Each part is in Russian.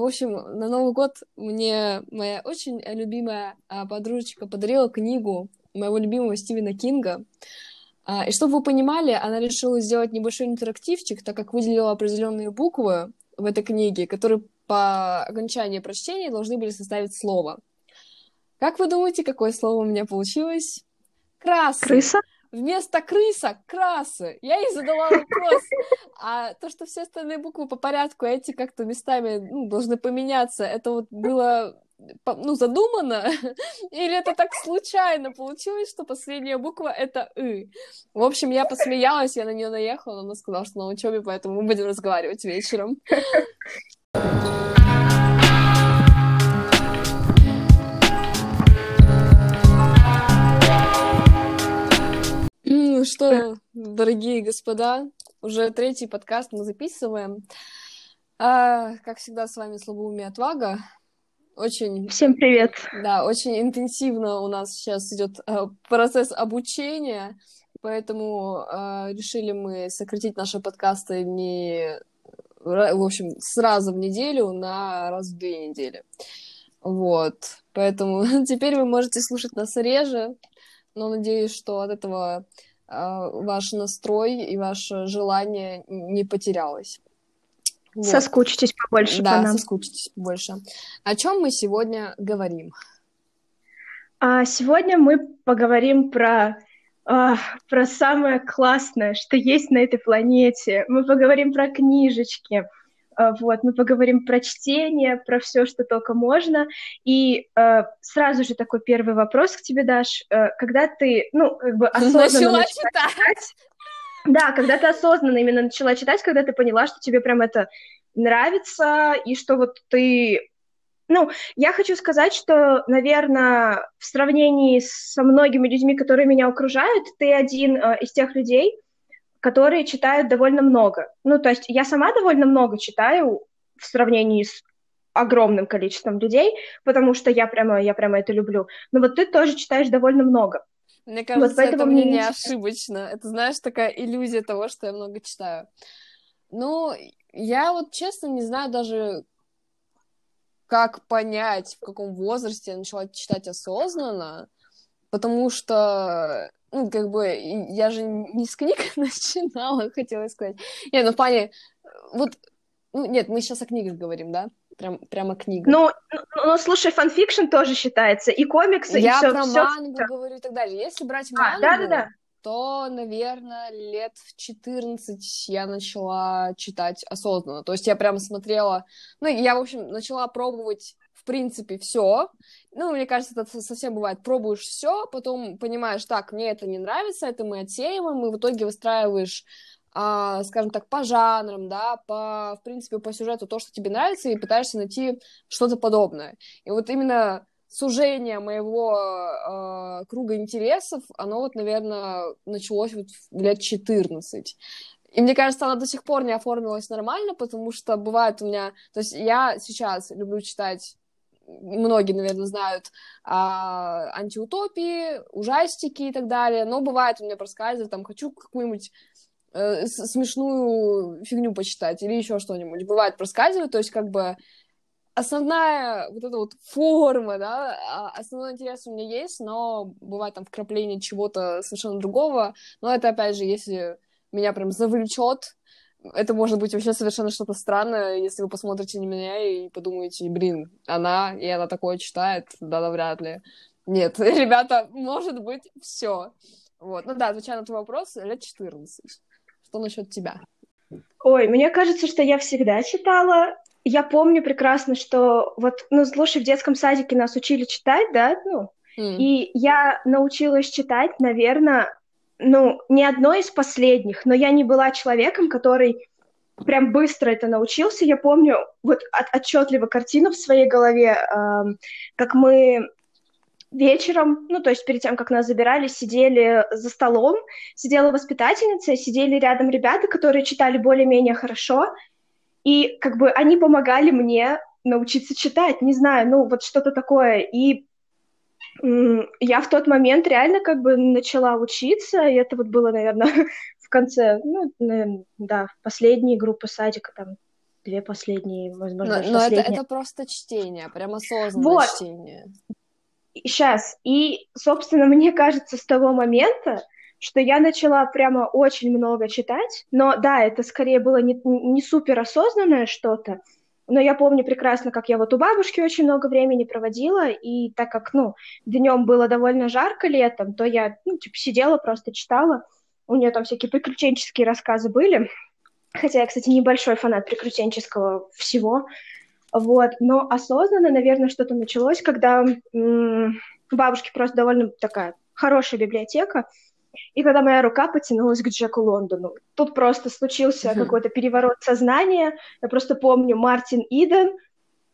В общем, на Новый год мне моя очень любимая а, подружечка подарила книгу моего любимого Стивена Кинга. А, и чтобы вы понимали, она решила сделать небольшой интерактивчик, так как выделила определенные буквы в этой книге, которые по окончании прочтения должны были составить слово. Как вы думаете, какое слово у меня получилось? Краса. Крыса? Вместо крыса — красы. Я ей задала вопрос. А то, что все остальные буквы по порядку, а эти как-то местами ну, должны поменяться, это вот было ну, задумано, или это так случайно получилось, что последняя буква — это «ы». В общем, я посмеялась, я на нее наехала, но она сказала, что на учебе, поэтому мы будем разговаривать вечером. Ну что, дорогие господа, уже третий подкаст мы записываем. А, как всегда, с вами Слабоумие Отвага. Очень... Всем привет. Да, очень интенсивно у нас сейчас идет э, процесс обучения, поэтому э, решили мы сократить наши подкасты не, в общем, сразу в неделю на раз в две недели. Вот, поэтому теперь вы можете слушать нас реже, но надеюсь, что от этого э, ваш настрой и ваше желание не потерялось. Вот. Соскучитесь побольше да, по нам. соскучитесь побольше. О чем мы сегодня говорим? А сегодня мы поговорим про а, про самое классное, что есть на этой планете. Мы поговорим про книжечки, а, вот, мы поговорим про чтение, про все, что только можно. И а, сразу же такой первый вопрос к тебе, Даш. А, когда ты, ну, как бы осознанно начала читать, читать да, когда ты осознанно именно начала читать, когда ты поняла, что тебе прям это нравится, и что вот ты... Ну, я хочу сказать, что, наверное, в сравнении со многими людьми, которые меня окружают, ты один э, из тех людей, которые читают довольно много. Ну, то есть я сама довольно много читаю в сравнении с огромным количеством людей, потому что я прямо, я прямо это люблю. Но вот ты тоже читаешь довольно много. Мне кажется, вот это мнение не ошибочно. Это, знаешь, такая иллюзия того, что я много читаю. Ну, я вот честно не знаю даже, как понять, в каком возрасте я начала читать осознанно, потому что, ну, как бы, я же не с книг начинала, хотела сказать. Нет, ну, в плане, вот, ну, нет, мы сейчас о книгах говорим, да? Прям, прямо книга. Ну, ну, ну, слушай, fanfiction тоже считается, и комиксы, Я и все. Я про всё, мангу всё. говорю и так далее. Если брать а, мангу, да, да, да. то, наверное, лет в 14 я начала читать осознанно. То есть я прям смотрела... Ну, я, в общем, начала пробовать в принципе, все. Ну, мне кажется, это совсем бывает. Пробуешь все, потом понимаешь, так, мне это не нравится, это мы отсеиваем, и в итоге выстраиваешь а, скажем так, по жанрам, да, по, в принципе, по сюжету то, что тебе нравится, и пытаешься найти что-то подобное. И вот именно сужение моего э, круга интересов, оно вот, наверное, началось вот лет 14. И мне кажется, она до сих пор не оформилась нормально, потому что бывает у меня... То есть я сейчас люблю читать многие, наверное, знают а, антиутопии, ужастики и так далее, но бывает у меня проскальзывает, там, хочу какую-нибудь э, смешную фигню почитать или еще что-нибудь. Бывает проскальзывает, то есть как бы основная вот эта вот форма, да, а, основной интерес у меня есть, но бывает там вкрапление чего-то совершенно другого, но это, опять же, если меня прям завлечет, это может быть вообще совершенно что-то странное, если вы посмотрите на меня и подумаете, блин, она, и она такое читает, да-да, вряд ли. Нет, ребята, может быть, все. Вот, ну да, отвечая на твой вопрос, лет 14. Что насчет тебя? Ой, мне кажется, что я всегда читала. Я помню прекрасно, что вот, ну, слушай, в детском садике нас учили читать, да, ну, mm. и я научилась читать, наверное, ну, не одной из последних, но я не была человеком, который прям быстро это научился. Я помню вот от, отчетливо картину в своей голове, э, как мы вечером, ну, то есть перед тем, как нас забирали, сидели за столом, сидела воспитательница, сидели рядом ребята, которые читали более-менее хорошо, и как бы они помогали мне научиться читать, не знаю, ну, вот что-то такое. И я в тот момент реально как бы начала учиться, и это вот было, наверное, в конце, ну, наверное, да, последние группы садика, там, две последние, возможно, Но, но это, это просто чтение, прям осознанное вот. чтение. Сейчас. И, собственно, мне кажется, с того момента, что я начала прямо очень много читать, но да, это скорее было не, не супер осознанное что-то, но я помню прекрасно, как я вот у бабушки очень много времени проводила, и так как, ну, днем было довольно жарко летом, то я, ну, типа, сидела, просто читала. У нее там всякие приключенческие рассказы были. Хотя я, кстати, небольшой фанат приключенческого всего. Вот. Но осознанно, наверное, что-то началось, когда м- бабушки просто довольно такая хорошая библиотека, и когда моя рука потянулась к Джеку Лондону, тут просто случился какой-то переворот сознания. Я просто помню Мартин Иден.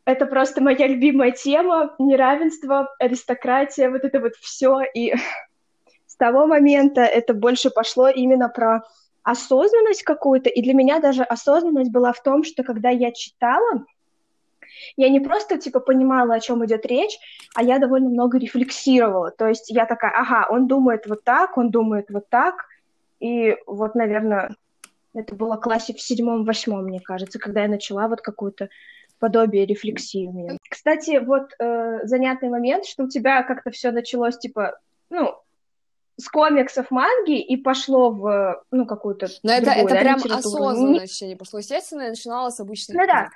Это просто моя любимая тема. Неравенство, аристократия, вот это вот все. И с того момента это больше пошло именно про осознанность какую-то. И для меня даже осознанность была в том, что когда я читала, я не просто, типа, понимала, о чем идет речь, а я довольно много рефлексировала. То есть я такая, ага, он думает вот так, он думает вот так. И вот, наверное, это было классе в седьмом-восьмом, мне кажется, когда я начала вот какую-то подобие рефлексии. Кстати, вот э, занятный момент, что у тебя как-то все началось, типа, ну, с комиксов манги и пошло в, ну, какую-то Но это, это да, прям осознанное не пошло. Естественно, я начинала с обычных Ну да,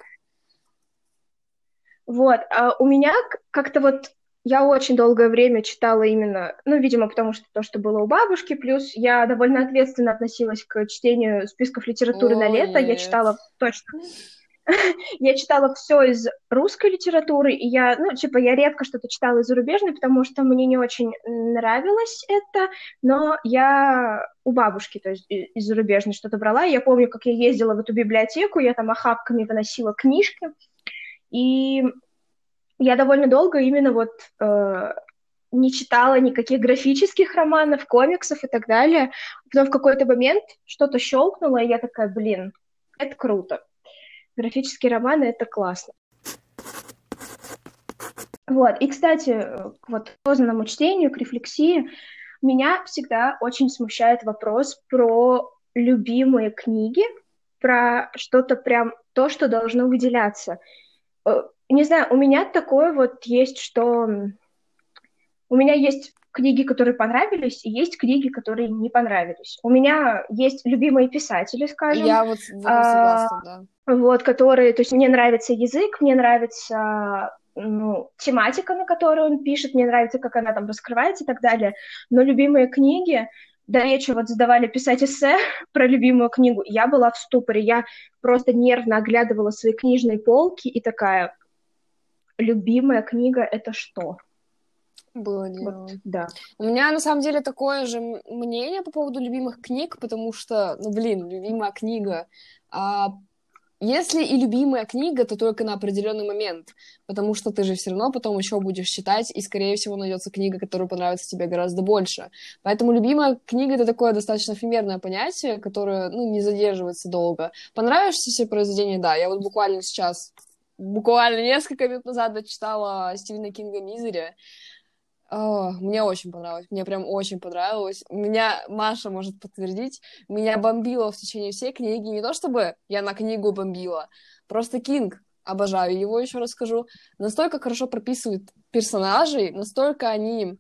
вот, а у меня как-то вот я очень долгое время читала именно, ну, видимо, потому что то, что было у бабушки, плюс я довольно ответственно относилась к чтению списков литературы О, на лето. Нет. Я читала точно. я читала все из русской литературы, и я, ну, типа, я редко что-то читала из зарубежной, потому что мне не очень нравилось это, но я у бабушки, то есть из зарубежной что-то брала. Я помню, как я ездила в эту библиотеку, я там охапками выносила книжки, и я довольно долго именно вот э, не читала никаких графических романов, комиксов и так далее. Потом в какой-то момент что-то щелкнуло, и я такая, блин, это круто. Графические романы — это классно. Вот, и, кстати, вот к осознанному чтению, к рефлексии, меня всегда очень смущает вопрос про любимые книги, про что-то прям то, что должно выделяться. Э, не знаю, у меня такое вот есть, что у меня есть книги, которые понравились, и есть книги, которые не понравились. У меня есть любимые писатели, скажем. Я вот согласна, а, да. Вот, которые, то есть мне нравится язык, мне нравится ну, тематика, на которую он пишет, мне нравится, как она там раскрывается и так далее. Но любимые книги, до речи вот задавали писать эссе про любимую книгу, я была в ступоре, я просто нервно оглядывала свои книжные полки и такая, любимая книга — это что? Было дело. Вот, да. У меня, на самом деле, такое же мнение по поводу любимых книг, потому что, ну, блин, любимая книга. А если и любимая книга, то только на определенный момент, потому что ты же все равно потом еще будешь читать, и, скорее всего, найдется книга, которая понравится тебе гораздо больше. Поэтому любимая книга — это такое достаточно эфемерное понятие, которое, ну, не задерживается долго. Понравишься себе произведение? Да. Я вот буквально сейчас, буквально несколько минут назад дочитала Стивена Кинга «Мизери», о, мне очень понравилось, мне прям очень понравилось. Меня Маша может подтвердить, меня бомбило в течение всей книги. Не то чтобы я на книгу бомбила, просто Кинг, обожаю его, еще расскажу, настолько хорошо прописывает персонажей, настолько они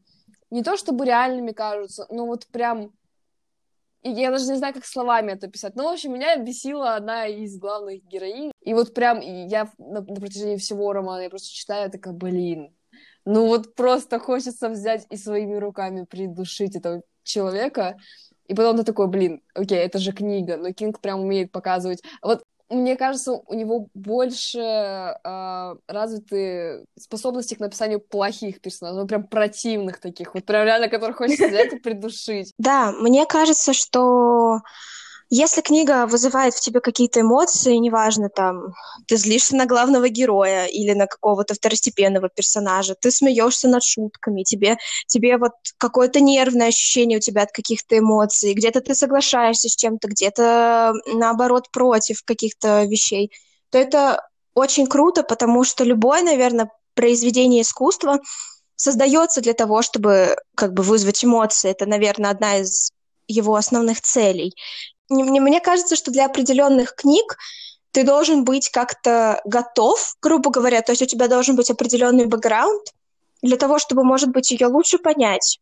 не то чтобы реальными кажутся, но вот прям я даже не знаю, как словами это писать. Но, в общем, меня бесила одна из главных героинь. И вот прям я на, на протяжении всего романа я просто читаю, такая, блин, ну вот просто хочется взять и своими руками придушить этого человека. И потом ты такой, блин, окей, это же книга, но Кинг прям умеет показывать. Вот мне кажется, у него больше э, развиты способности к написанию плохих персонажей, ну, прям противных таких, вот прям реально, которых хочется взять и придушить. Да, мне кажется, что если книга вызывает в тебе какие-то эмоции, неважно, там, ты злишься на главного героя или на какого-то второстепенного персонажа, ты смеешься над шутками, тебе, тебе вот какое-то нервное ощущение у тебя от каких-то эмоций, где-то ты соглашаешься с чем-то, где-то, наоборот, против каких-то вещей, то это очень круто, потому что любое, наверное, произведение искусства создается для того, чтобы как бы вызвать эмоции. Это, наверное, одна из его основных целей мне, мне кажется, что для определенных книг ты должен быть как-то готов, грубо говоря, то есть у тебя должен быть определенный бэкграунд для того, чтобы, может быть, ее лучше понять.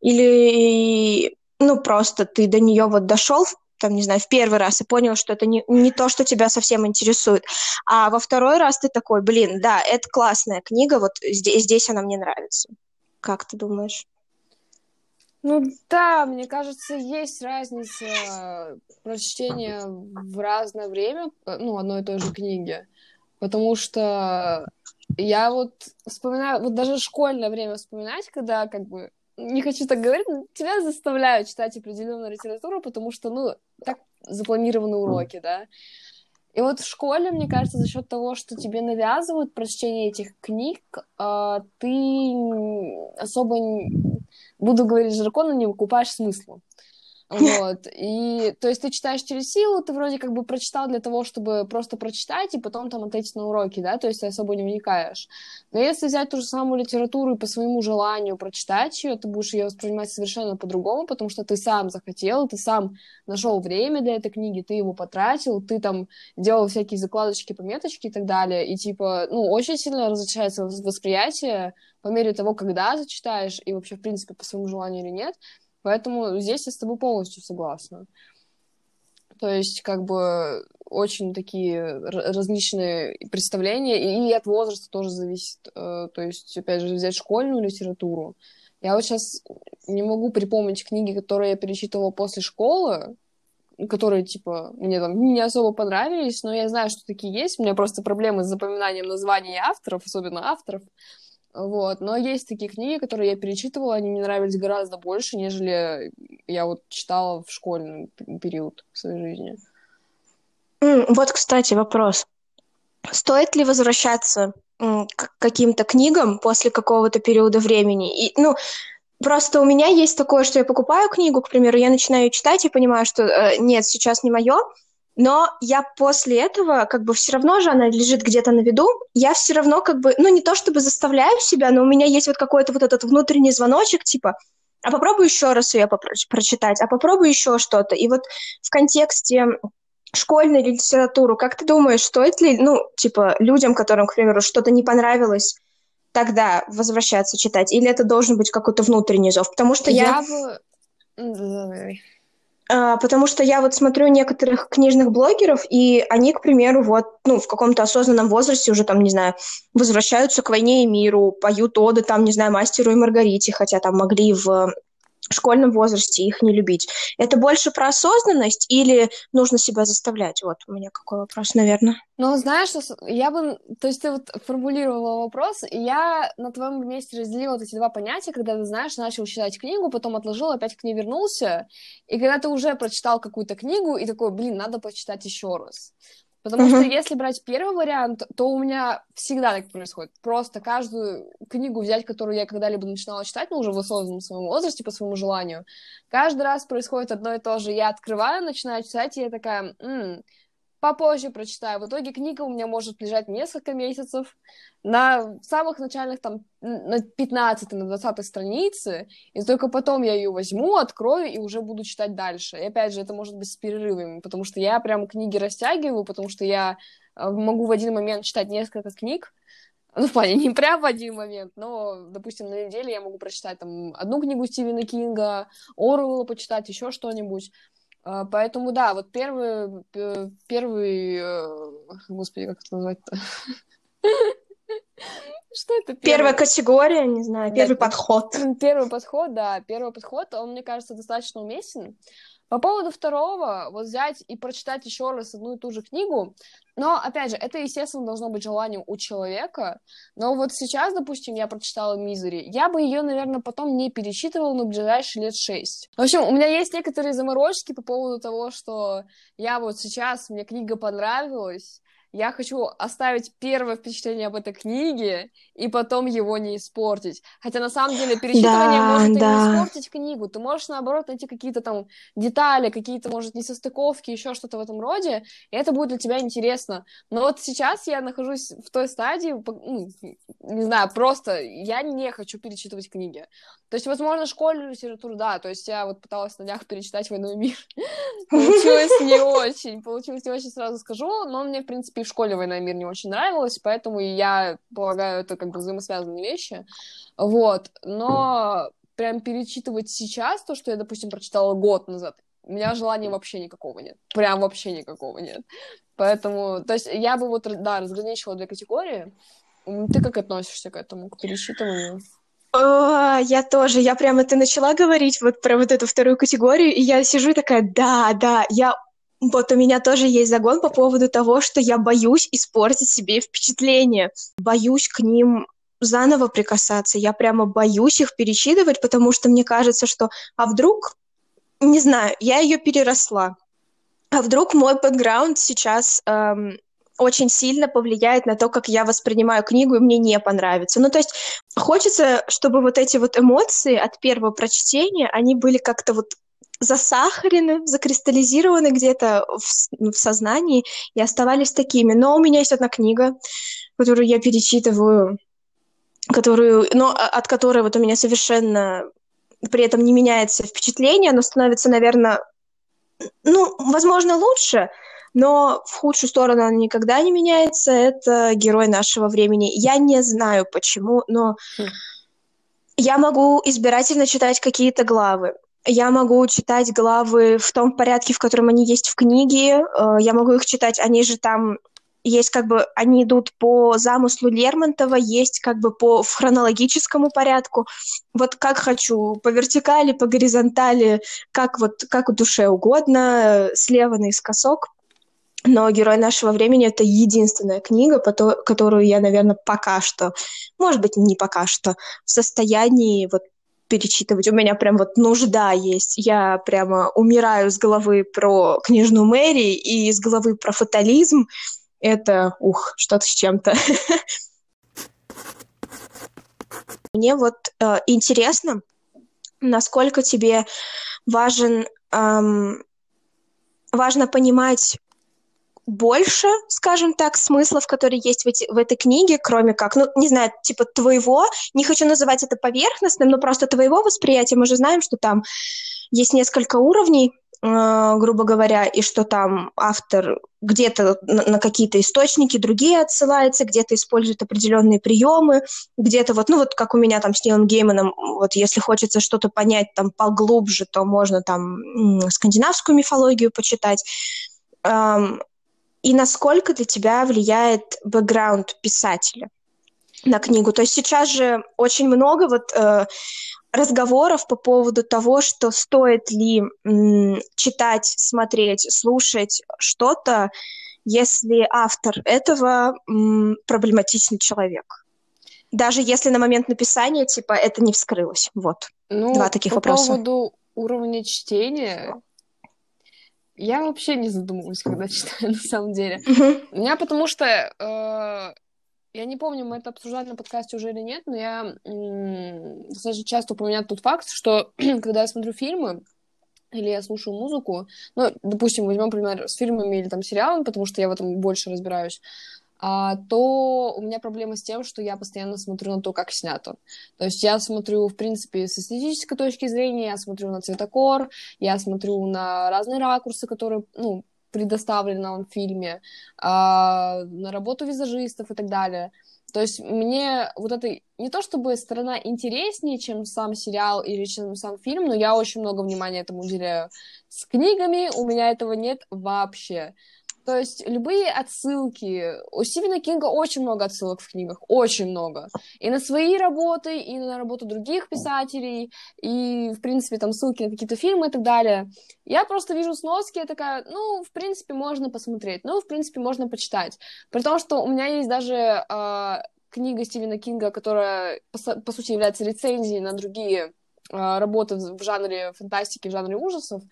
Или, ну, просто ты до нее вот дошел там, не знаю, в первый раз и понял, что это не, не то, что тебя совсем интересует. А во второй раз ты такой, блин, да, это классная книга, вот здесь, здесь она мне нравится. Как ты думаешь? Ну да, мне кажется, есть разница прочтения в разное время, ну, одной и той же книги. Потому что я вот вспоминаю, вот даже школьное время вспоминать, когда как бы не хочу так говорить, но тебя заставляют читать определенную литературу, потому что, ну, так запланированы уроки, да. И вот в школе, мне кажется, за счет того, что тебе навязывают прочтение этих книг, а, ты особо, буду говорить жаргонно, не выкупаешь смысла. Вот. И, то есть ты читаешь через силу, ты вроде как бы прочитал для того, чтобы просто прочитать и потом там отойти на уроки, да, то есть ты особо не вникаешь. Но если взять ту же самую литературу и по своему желанию прочитать ее, ты будешь ее воспринимать совершенно по-другому, потому что ты сам захотел, ты сам нашел время для этой книги, ты его потратил, ты там делал всякие закладочки, пометочки и так далее, и типа, ну, очень сильно различается восприятие по мере того, когда зачитаешь, и вообще, в принципе, по своему желанию или нет. Поэтому здесь я с тобой полностью согласна. То есть, как бы, очень такие различные представления, и от возраста тоже зависит. Э, то есть, опять же, взять школьную литературу. Я вот сейчас не могу припомнить книги, которые я перечитывала после школы, которые, типа, мне там не особо понравились, но я знаю, что такие есть. У меня просто проблемы с запоминанием названий авторов, особенно авторов. Вот. Но есть такие книги, которые я перечитывала, они мне нравились гораздо больше, нежели я вот читала в школьный период своей жизни. Вот, кстати, вопрос. Стоит ли возвращаться к каким-то книгам после какого-то периода времени? И, ну, просто у меня есть такое, что я покупаю книгу, к примеру, я начинаю читать и понимаю, что э, нет, сейчас не мое, но я после этого, как бы, все равно же она лежит где-то на виду, я все равно, как бы, ну, не то чтобы заставляю себя, но у меня есть вот какой-то вот этот внутренний звоночек, типа, а попробуй еще раз ее прочитать, а попробуй еще что-то. И вот в контексте школьной литературы, как ты думаешь, стоит ли, ну, типа, людям, которым, к примеру, что-то не понравилось, тогда возвращаться читать? Или это должен быть какой-то внутренний зов? Потому что я... я... А, потому что я вот смотрю некоторых книжных блогеров, и они, к примеру, вот, ну, в каком-то осознанном возрасте уже, там, не знаю, возвращаются к «Войне и миру», поют оды, там, не знаю, «Мастеру и Маргарите», хотя там могли в школьном возрасте их не любить. Это больше про осознанность или нужно себя заставлять? Вот у меня какой вопрос, наверное. Ну, знаешь, я бы... То есть ты вот формулировала вопрос, и я на твоем месте разделила вот эти два понятия, когда ты, знаешь, начал читать книгу, потом отложил, опять к ней вернулся, и когда ты уже прочитал какую-то книгу, и такой, блин, надо почитать еще раз. Потому uh-huh. что если брать первый вариант, то у меня всегда так происходит. Просто каждую книгу взять, которую я когда-либо начинала читать, ну, уже в осознанном своем возрасте, по своему желанию, каждый раз происходит одно и то же. Я открываю, начинаю читать, и я такая, м-м, попозже прочитаю. В итоге книга у меня может лежать несколько месяцев на самых начальных, там, на 15 на 20 странице, и только потом я ее возьму, открою и уже буду читать дальше. И опять же, это может быть с перерывами, потому что я прям книги растягиваю, потому что я э, могу в один момент читать несколько книг, ну, в плане, не прям в один момент, но, допустим, на неделе я могу прочитать там одну книгу Стивена Кинга, Оруэлла почитать, еще что-нибудь. А, поэтому, да, вот первый, первый, э, господи, как это назвать-то? Что это? Первая категория, не знаю, первый подход. Первый подход, да, первый подход, он, мне кажется, достаточно уместен. По поводу второго, вот взять и прочитать еще раз одну и ту же книгу, но, опять же, это, естественно, должно быть желанием у человека, но вот сейчас, допустим, я прочитала «Мизери», я бы ее, наверное, потом не перечитывала на ближайшие лет шесть. В общем, у меня есть некоторые заморочки по поводу того, что я вот сейчас, мне книга понравилась, я хочу оставить первое впечатление об этой книге и потом его не испортить. Хотя на самом деле перечитывание да, может да. и не испортить книгу. Ты можешь, наоборот, найти какие-то там детали, какие-то, может, несостыковки, еще что-то в этом роде, и это будет для тебя интересно. Но вот сейчас я нахожусь в той стадии, ну, не знаю, просто я не хочу перечитывать книги. То есть, возможно, школьную литературу, да, то есть я вот пыталась на днях перечитать «Войну и мир». Получилось не очень, получилось не очень, сразу скажу, но мне, в принципе, и в школе «Война и мир» не очень нравилось, поэтому я полагаю, это как бы взаимосвязанные вещи, вот, но прям перечитывать сейчас то, что я, допустим, прочитала год назад, у меня желания вообще никакого нет, прям вообще никакого нет, поэтому, то есть я бы вот, да, разграничила две категории, ты как относишься к этому, к перечитыванию? О, я тоже, я прямо ты начала говорить вот про вот эту вторую категорию, и я сижу такая, да, да, я вот у меня тоже есть загон по поводу того, что я боюсь испортить себе впечатление, боюсь к ним заново прикасаться, я прямо боюсь их перечитывать, потому что мне кажется, что, а вдруг, не знаю, я ее переросла, а вдруг мой бэкграунд сейчас эм, очень сильно повлияет на то, как я воспринимаю книгу, и мне не понравится. Ну, то есть хочется, чтобы вот эти вот эмоции от первого прочтения, они были как-то вот засахарены, закристаллизированы где-то в, в сознании и оставались такими. Но у меня есть одна книга, которую я перечитываю, которую, но от которой вот у меня совершенно при этом не меняется впечатление, оно становится, наверное, ну, возможно, лучше, но в худшую сторону он никогда не меняется. Это герой нашего времени. Я не знаю почему, но хм. я могу избирательно читать какие-то главы. Я могу читать главы в том порядке, в котором они есть в книге. Э, я могу их читать, они же там есть как бы, они идут по замыслу Лермонтова, есть как бы по в хронологическому порядку. Вот как хочу, по вертикали, по горизонтали, как вот, как душе угодно, слева наискосок. Но «Герой нашего времени» — это единственная книга, которую я, наверное, пока что, может быть, не пока что, в состоянии вот перечитывать. У меня прям вот нужда есть. Я прямо умираю с головы про книжную Мэри и с головы про фатализм. Это, ух, что-то с чем-то. Мне вот э, интересно, насколько тебе важен, эм, важно понимать больше, скажем так, смыслов, которые есть в, эти, в этой книге, кроме как, ну, не знаю, типа твоего, не хочу называть это поверхностным, но просто твоего восприятия. Мы же знаем, что там есть несколько уровней, э, грубо говоря, и что там автор где-то на, на какие-то источники другие отсылается, где-то использует определенные приемы, где-то вот, ну вот как у меня там с Нилом Гейманом, вот если хочется что-то понять там поглубже, то можно там скандинавскую мифологию почитать и насколько для тебя влияет бэкграунд писателя на книгу. То есть сейчас же очень много вот э, разговоров по поводу того, что стоит ли м, читать, смотреть, слушать что-то, если автор этого м, проблематичный человек. Даже если на момент написания, типа, это не вскрылось. Вот. Ну, Два таких по вопроса. По поводу уровня чтения, я вообще не задумываюсь, когда читаю, на самом деле. У меня потому что... Э, я не помню, мы это обсуждали на подкасте уже или нет, но я м- достаточно часто упоминаю тот факт, что когда я смотрю фильмы, или я слушаю музыку, ну, допустим, возьмем, например, с фильмами или там сериалами, потому что я в этом больше разбираюсь, то у меня проблема с тем, что я постоянно смотрю на то, как снято. То есть я смотрю, в принципе, с эстетической точки зрения, я смотрю на цветокор, я смотрю на разные ракурсы, которые, ну, предоставлены нам в фильме, а, на работу визажистов и так далее. То есть мне вот это не то чтобы сторона интереснее, чем сам сериал или чем сам фильм, но я очень много внимания этому уделяю. С книгами у меня этого нет вообще. То есть любые отсылки. У Стивена Кинга очень много отсылок в книгах, очень много. И на свои работы, и на работу других писателей, и, в принципе, там ссылки на какие-то фильмы и так далее. Я просто вижу сноски, я такая, ну, в принципе, можно посмотреть, ну, в принципе, можно почитать. При том, что у меня есть даже э, книга Стивена Кинга, которая, по, по сути, является рецензией на другие работы в жанре фантастики, в жанре ужасов.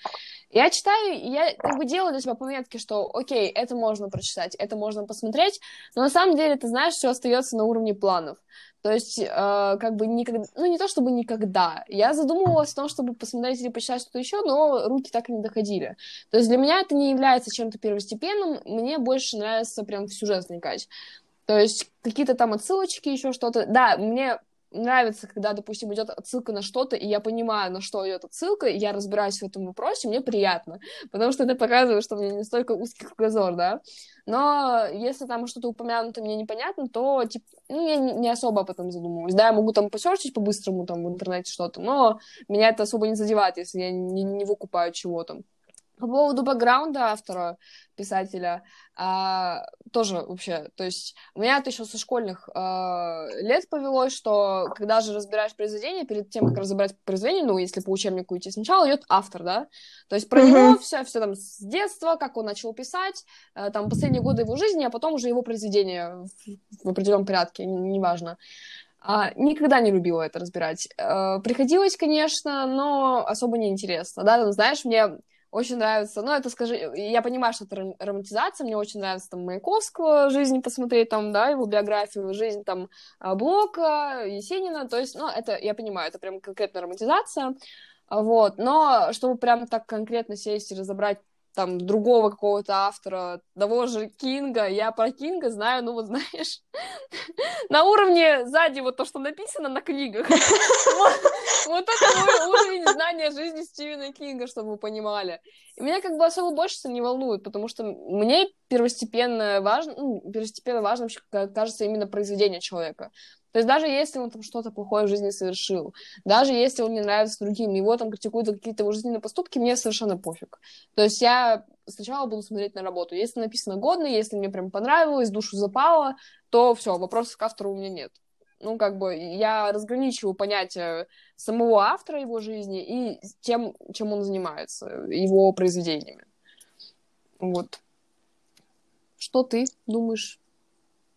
Я читаю, я как бы делаю для себя пометки, что окей, это можно прочитать, это можно посмотреть, но на самом деле, ты знаешь, все остается на уровне планов. То есть, э, как бы никогда, ну не то чтобы никогда, я задумывалась о том, чтобы посмотреть или почитать что-то еще, но руки так и не доходили. То есть для меня это не является чем-то первостепенным, мне больше нравится прям в сюжет вникать. То есть какие-то там отсылочки, еще что-то. Да, мне нравится, когда, допустим, идет отсылка на что-то, и я понимаю, на что идет отсылка, и я разбираюсь в этом вопросе, мне приятно, потому что это показывает, что у меня не столько узкий кругозор, да. Но если там что-то упомянуто мне непонятно, то типа, ну, я не особо об этом задумываюсь. Да, я могу там посерчить по-быстрому там в интернете что-то, но меня это особо не задевает, если я не, не выкупаю чего-то. По поводу бэкграунда автора, писателя, а, тоже вообще, то есть у меня это еще со школьных а, лет повелось, что когда же разбираешь произведение, перед тем, как разобрать произведение, ну, если по учебнику идти, сначала идет автор, да, то есть про mm-hmm. него все, все там с детства, как он начал писать, а, там последние годы его жизни, а потом уже его произведение в, в определенном порядке, неважно. А, никогда не любила это разбирать. А, приходилось, конечно, но особо не интересно. Да, там, знаешь, мне очень нравится, ну, это скажи, я понимаю, что это романтизация, мне очень нравится там Маяковского жизнь посмотреть, там, да, его биографию, жизнь там а, Блока, Есенина, то есть, ну, это, я понимаю, это прям конкретная романтизация, вот, но чтобы прям так конкретно сесть и разобрать там другого какого-то автора, того же Кинга, я про Кинга знаю, ну вот знаешь, на уровне сзади вот то, что написано на книгах. Вот это мой уровень знания жизни Стивена Кинга, чтобы вы понимали. И меня как бы особо больше это не волнует, потому что мне первостепенно важно, ну, первостепенно важно, кажется, именно произведение человека. То есть даже если он там что-то плохое в жизни совершил, даже если он не нравится другим, его там критикуют за какие-то его жизненные поступки, мне совершенно пофиг. То есть я сначала буду смотреть на работу. Если написано годно, если мне прям понравилось, душу запало, то все, вопросов к автору у меня нет. Ну, как бы я разграничиваю понятие самого автора его жизни и тем, чем он занимается, его произведениями. Вот. Что ты думаешь?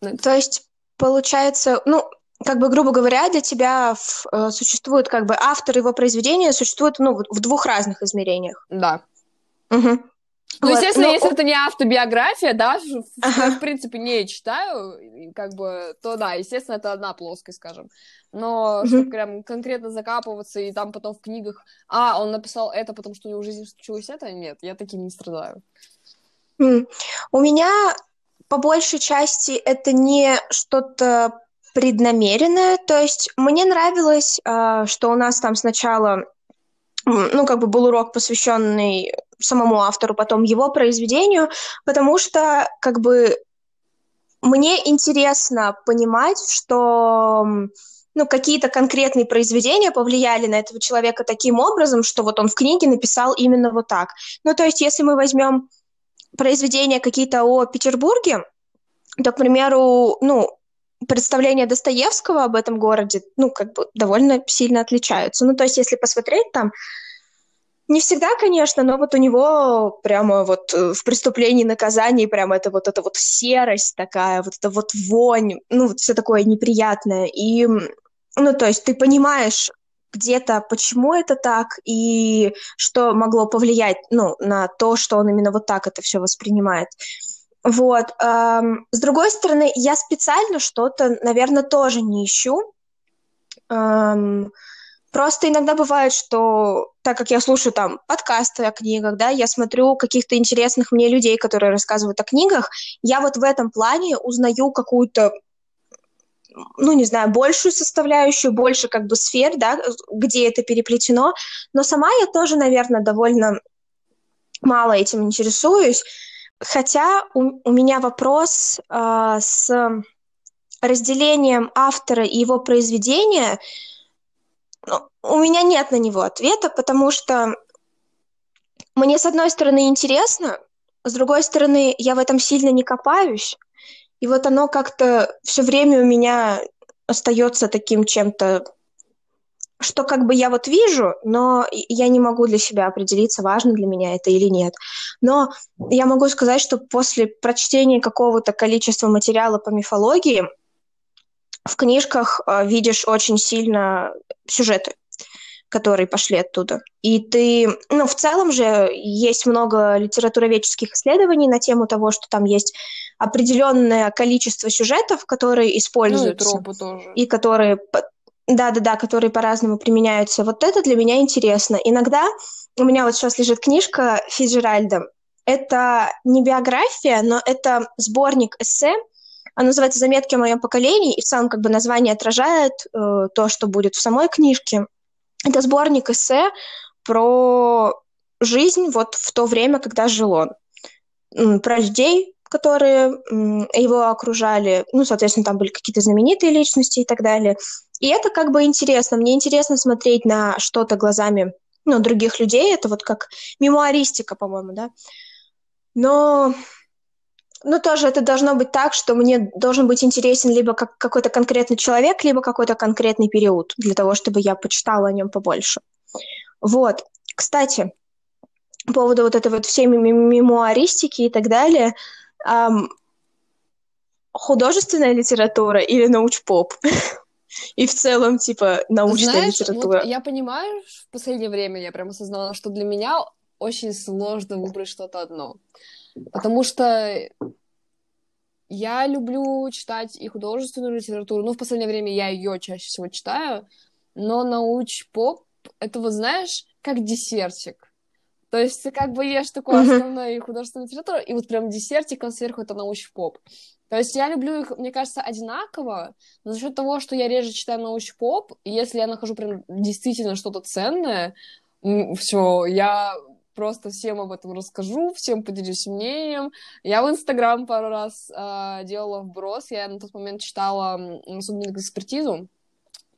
То есть, получается, ну, как бы, грубо говоря, для тебя в, э, существует как бы автор его произведения существует ну, в, двух разных измерениях. Да. Угу. Ну, вот, естественно, но... если это не автобиография, да, ага. я, в принципе, не читаю, как бы, то да, естественно, это одна плоскость, скажем. Но угу. чтобы прям конкретно закапываться и там потом в книгах, а, он написал это, потому что у него в жизни случилось это, нет, я таким не страдаю. У меня по большей части это не что-то преднамеренное. То есть мне нравилось, а, что у нас там сначала ну, как бы был урок, посвященный самому автору, потом его произведению, потому что, как бы, мне интересно понимать, что ну, какие-то конкретные произведения повлияли на этого человека таким образом, что вот он в книге написал именно вот так. Ну, то есть, если мы возьмем произведения какие-то о Петербурге, то, к примеру, ну, представления Достоевского об этом городе, ну, как бы довольно сильно отличаются. Ну, то есть, если посмотреть там, не всегда, конечно, но вот у него прямо вот э, в преступлении наказании прямо это вот эта вот серость такая, вот эта вот вонь, ну, вот все такое неприятное. И, ну, то есть ты понимаешь где-то, почему это так, и что могло повлиять, ну, на то, что он именно вот так это все воспринимает. Вот. Эм, с другой стороны, я специально что-то, наверное, тоже не ищу. Эм, просто иногда бывает, что так как я слушаю там подкасты о книгах, да, я смотрю каких-то интересных мне людей, которые рассказывают о книгах, я вот в этом плане узнаю какую-то ну, не знаю, большую составляющую, больше как бы сфер, да, где это переплетено, но сама я тоже, наверное, довольно мало этим интересуюсь, Хотя у, у меня вопрос э, с разделением автора и его произведения, ну, у меня нет на него ответа, потому что мне, с одной стороны, интересно, с другой стороны, я в этом сильно не копаюсь, и вот оно как-то все время у меня остается таким чем-то что как бы я вот вижу, но я не могу для себя определиться, важно для меня это или нет. Но я могу сказать, что после прочтения какого-то количества материала по мифологии в книжках э, видишь очень сильно сюжеты. которые пошли оттуда. И ты, ну, в целом же есть много литературоведческих исследований на тему того, что там есть определенное количество сюжетов, которые используются. Ну, и. И которые, да-да-да, которые по-разному применяются. Вот это для меня интересно. Иногда у меня вот сейчас лежит книжка Фиджеральда. Это не биография, но это сборник эссе, она называется «Заметки о моем поколении», и в целом как бы название отражает э, то, что будет в самой книжке. Это сборник эссе про жизнь вот в то время, когда жил он. Про людей, которые его окружали. Ну, соответственно, там были какие-то знаменитые личности и так далее. И это как бы интересно. Мне интересно смотреть на что-то глазами ну, других людей. Это вот как мемуаристика, по-моему, да. Но ну, тоже это должно быть так, что мне должен быть интересен либо как какой-то конкретный человек, либо какой-то конкретный период, для того, чтобы я почитала о нем побольше. Вот. Кстати, по поводу вот этой вот всей мемуаристики и так далее, эм, художественная литература или научпоп? И в целом, типа, научная Знаешь, литература. Вот я понимаю, в последнее время я прям осознала, что для меня очень сложно выбрать что-то одно. Потому что я люблю читать и художественную литературу. Ну, в последнее время я ее чаще всего читаю. Но науч-поп — это, вот знаешь, как десертик. То есть ты как бы ешь такую основную художественную литературу, и вот прям десертиком сверху это науч-поп. То есть я люблю их, мне кажется, одинаково, но за счет того, что я реже читаю науч-поп, и если я нахожу прям действительно что-то ценное, все, я просто всем об этом расскажу, всем поделюсь мнением. Я в Инстаграм пару раз э, делала вброс, я на тот момент читала «Судебную экспертизу»,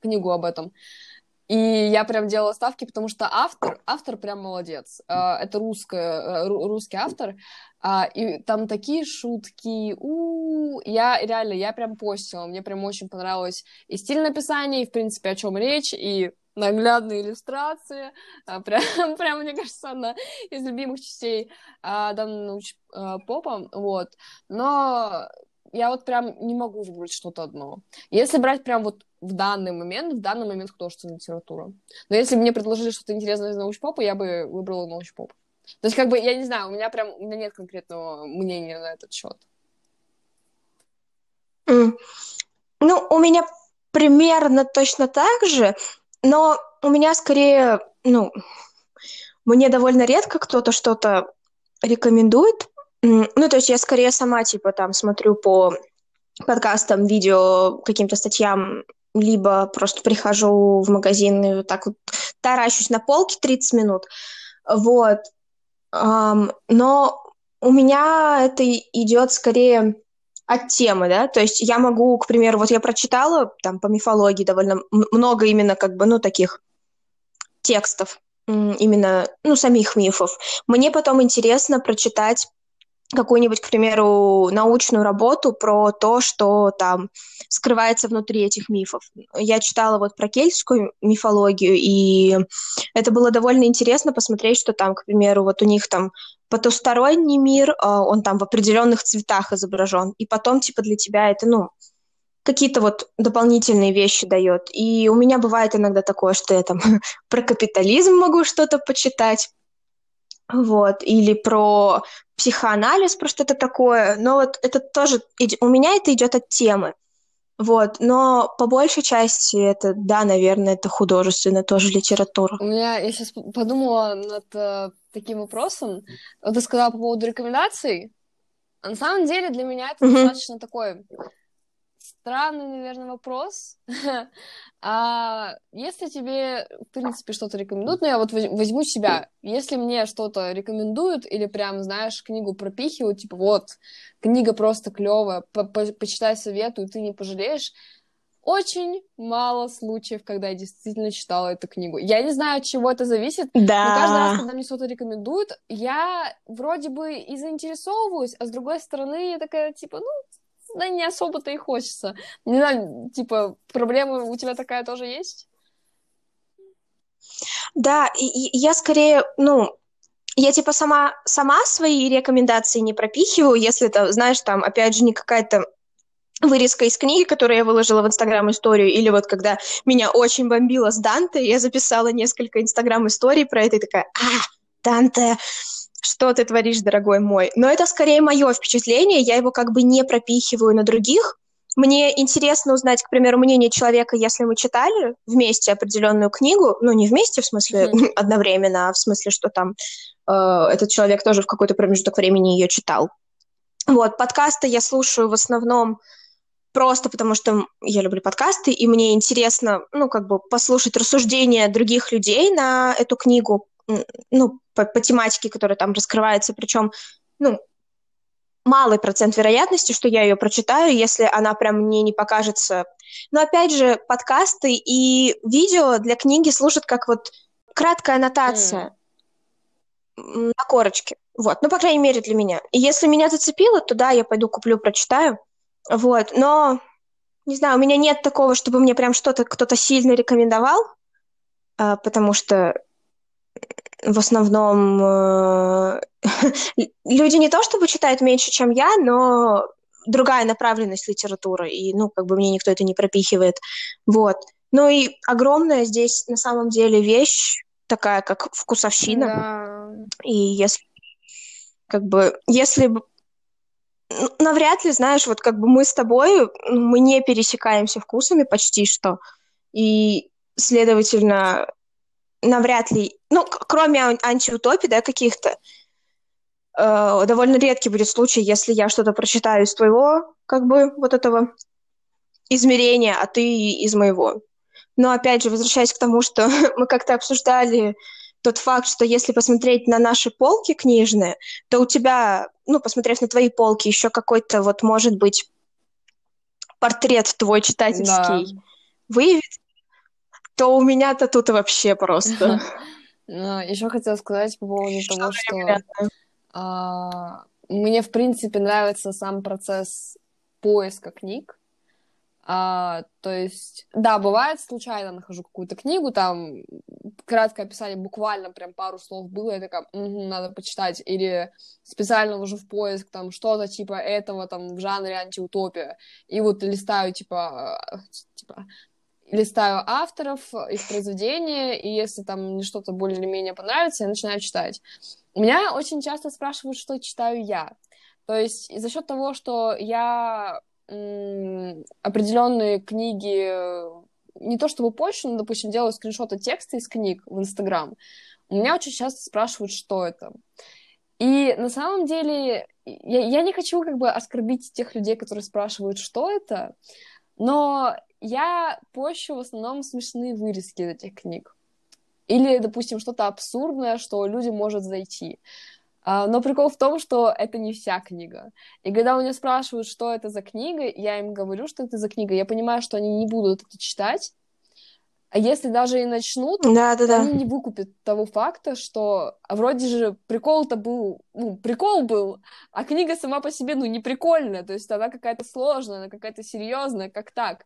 книгу об этом. И я прям делала ставки, потому что автор, автор прям молодец. Uh, это русская, uh, русский автор. Uh, и там такие шутки. У-у-у. Я реально, я прям постила. Мне прям очень понравилось и стиль написания, и, в принципе, о чем речь, и наглядные иллюстрации. А, прям, прям, мне кажется, одна из любимых частей а, данного а, попа. Вот. Но я вот прям не могу выбрать что-то одно. Если брать прям вот в данный момент, в данный момент художественная литература. Но если бы мне предложили что-то интересное из научпопа, я бы выбрала научпоп. То есть, как бы, я не знаю, у меня прям, у меня нет конкретного мнения на этот счет. Mm. Ну, у меня примерно точно так же. Но у меня скорее, ну, мне довольно редко кто-то что-то рекомендует. Ну, то есть я скорее сама, типа, там, смотрю по подкастам, видео, каким-то статьям, либо просто прихожу в магазин и вот так вот таращусь на полке 30 минут. Вот. Но у меня это идет скорее от темы, да, то есть я могу, к примеру, вот я прочитала там по мифологии довольно много именно как бы, ну, таких текстов, именно, ну, самих мифов. Мне потом интересно прочитать какую-нибудь, к примеру, научную работу про то, что там скрывается внутри этих мифов. Я читала вот про кельтскую мифологию, и это было довольно интересно посмотреть, что там, к примеру, вот у них там потусторонний мир, а, он там в определенных цветах изображен, и потом, типа, для тебя это, ну, какие-то вот дополнительные вещи дает. И у меня бывает иногда такое, что я там про капитализм могу что-то почитать, вот, или про психоанализ, про что-то такое, но вот это тоже, у меня это идет от темы, вот, но по большей части это, да, наверное, это художественная тоже литература. У меня, я сейчас подумала над э, таким вопросом, вот ты сказала по поводу рекомендаций, а на самом деле для меня это mm-hmm. достаточно такой странный, наверное, вопрос. а если тебе, в принципе, что-то рекомендуют, ну, я вот возьму себя, если мне что-то рекомендуют или прям, знаешь, книгу пропихивают, типа, вот, книга просто клевая, по почитай советую, ты не пожалеешь, очень мало случаев, когда я действительно читала эту книгу. Я не знаю, от чего это зависит, да. но каждый раз, когда мне что-то рекомендуют, я вроде бы и заинтересовываюсь, а с другой стороны я такая, типа, ну, да не особо-то и хочется. Не знаю, типа, проблемы у тебя такая тоже есть? Да, и, и я скорее, ну, я типа сама, сама свои рекомендации не пропихиваю, если это, знаешь, там, опять же, не какая-то вырезка из книги, которую я выложила в Инстаграм-историю, или вот когда меня очень бомбило с Данте, я записала несколько Инстаграм-историй про это и такая, а, Данте, что ты творишь, дорогой мой? Но это скорее мое впечатление, я его как бы не пропихиваю на других. Мне интересно узнать, к примеру, мнение человека, если мы читали вместе определенную книгу, ну не вместе, в смысле mm-hmm. одновременно, а в смысле, что там э, этот человек тоже в какой-то промежуток времени ее читал. Вот, подкасты я слушаю в основном просто потому, что я люблю подкасты, и мне интересно, ну, как бы послушать рассуждения других людей на эту книгу, ну, по, по тематике, которая там раскрывается, причем, ну, малый процент вероятности, что я ее прочитаю, если она прям мне не покажется. Но опять же, подкасты и видео для книги служат как вот краткая аннотация mm. на корочке. Вот, ну, по крайней мере, для меня. И если меня зацепило, то да, я пойду куплю, прочитаю. Вот, но, не знаю, у меня нет такого, чтобы мне прям что-то кто-то сильно рекомендовал, а, потому что в основном э, люди не то чтобы читают меньше, чем я, но другая направленность литературы, и, ну, как бы мне никто это не пропихивает, вот. Ну и огромная здесь на самом деле вещь, такая как вкусовщина, да. и если, как бы, если бы ну, навряд ли, знаешь, вот как бы мы с тобой, мы не пересекаемся вкусами почти что, и, следовательно, навряд ли, ну, кроме антиутопий, да, каких-то, э, довольно редкий будет случай, если я что-то прочитаю из твоего, как бы, вот этого измерения, а ты из моего. Но, опять же, возвращаясь к тому, что мы как-то обсуждали тот факт, что если посмотреть на наши полки книжные, то у тебя, ну, посмотрев на твои полки, еще какой-то вот, может быть, портрет твой читательский да. выявится, то у меня-то тут вообще просто. Ну, Еще хотела сказать по поводу того, что а, мне, в принципе, нравится сам процесс поиска книг. А, то есть, да, бывает, случайно нахожу какую-то книгу, там краткое описание, буквально прям пару слов было, я такая, угу, надо почитать, или специально вложу в поиск там что-то типа этого там в жанре антиутопия, и вот листаю типа, а, типа листаю авторов, их произведения, и если там мне что-то более-менее понравится, я начинаю читать. Меня очень часто спрашивают, что читаю я. То есть за счет того, что я определенные книги не то чтобы почту, но, допустим, делаю скриншоты текста из книг в Инстаграм, у меня очень часто спрашивают, что это. И на самом деле я, я не хочу как бы оскорбить тех людей, которые спрашивают, что это, но я пощу в основном смешные вырезки из этих книг. Или, допустим, что-то абсурдное, что людям может зайти. А, но прикол в том, что это не вся книга. И когда у меня спрашивают, что это за книга, я им говорю, что это за книга. Я понимаю, что они не будут это читать, а если даже и начнут, да, да, то да. они не выкупят того факта, что а вроде же прикол-то был, ну, прикол был, а книга сама по себе, ну, не прикольная, то есть она какая-то сложная, она какая-то серьезная, как так.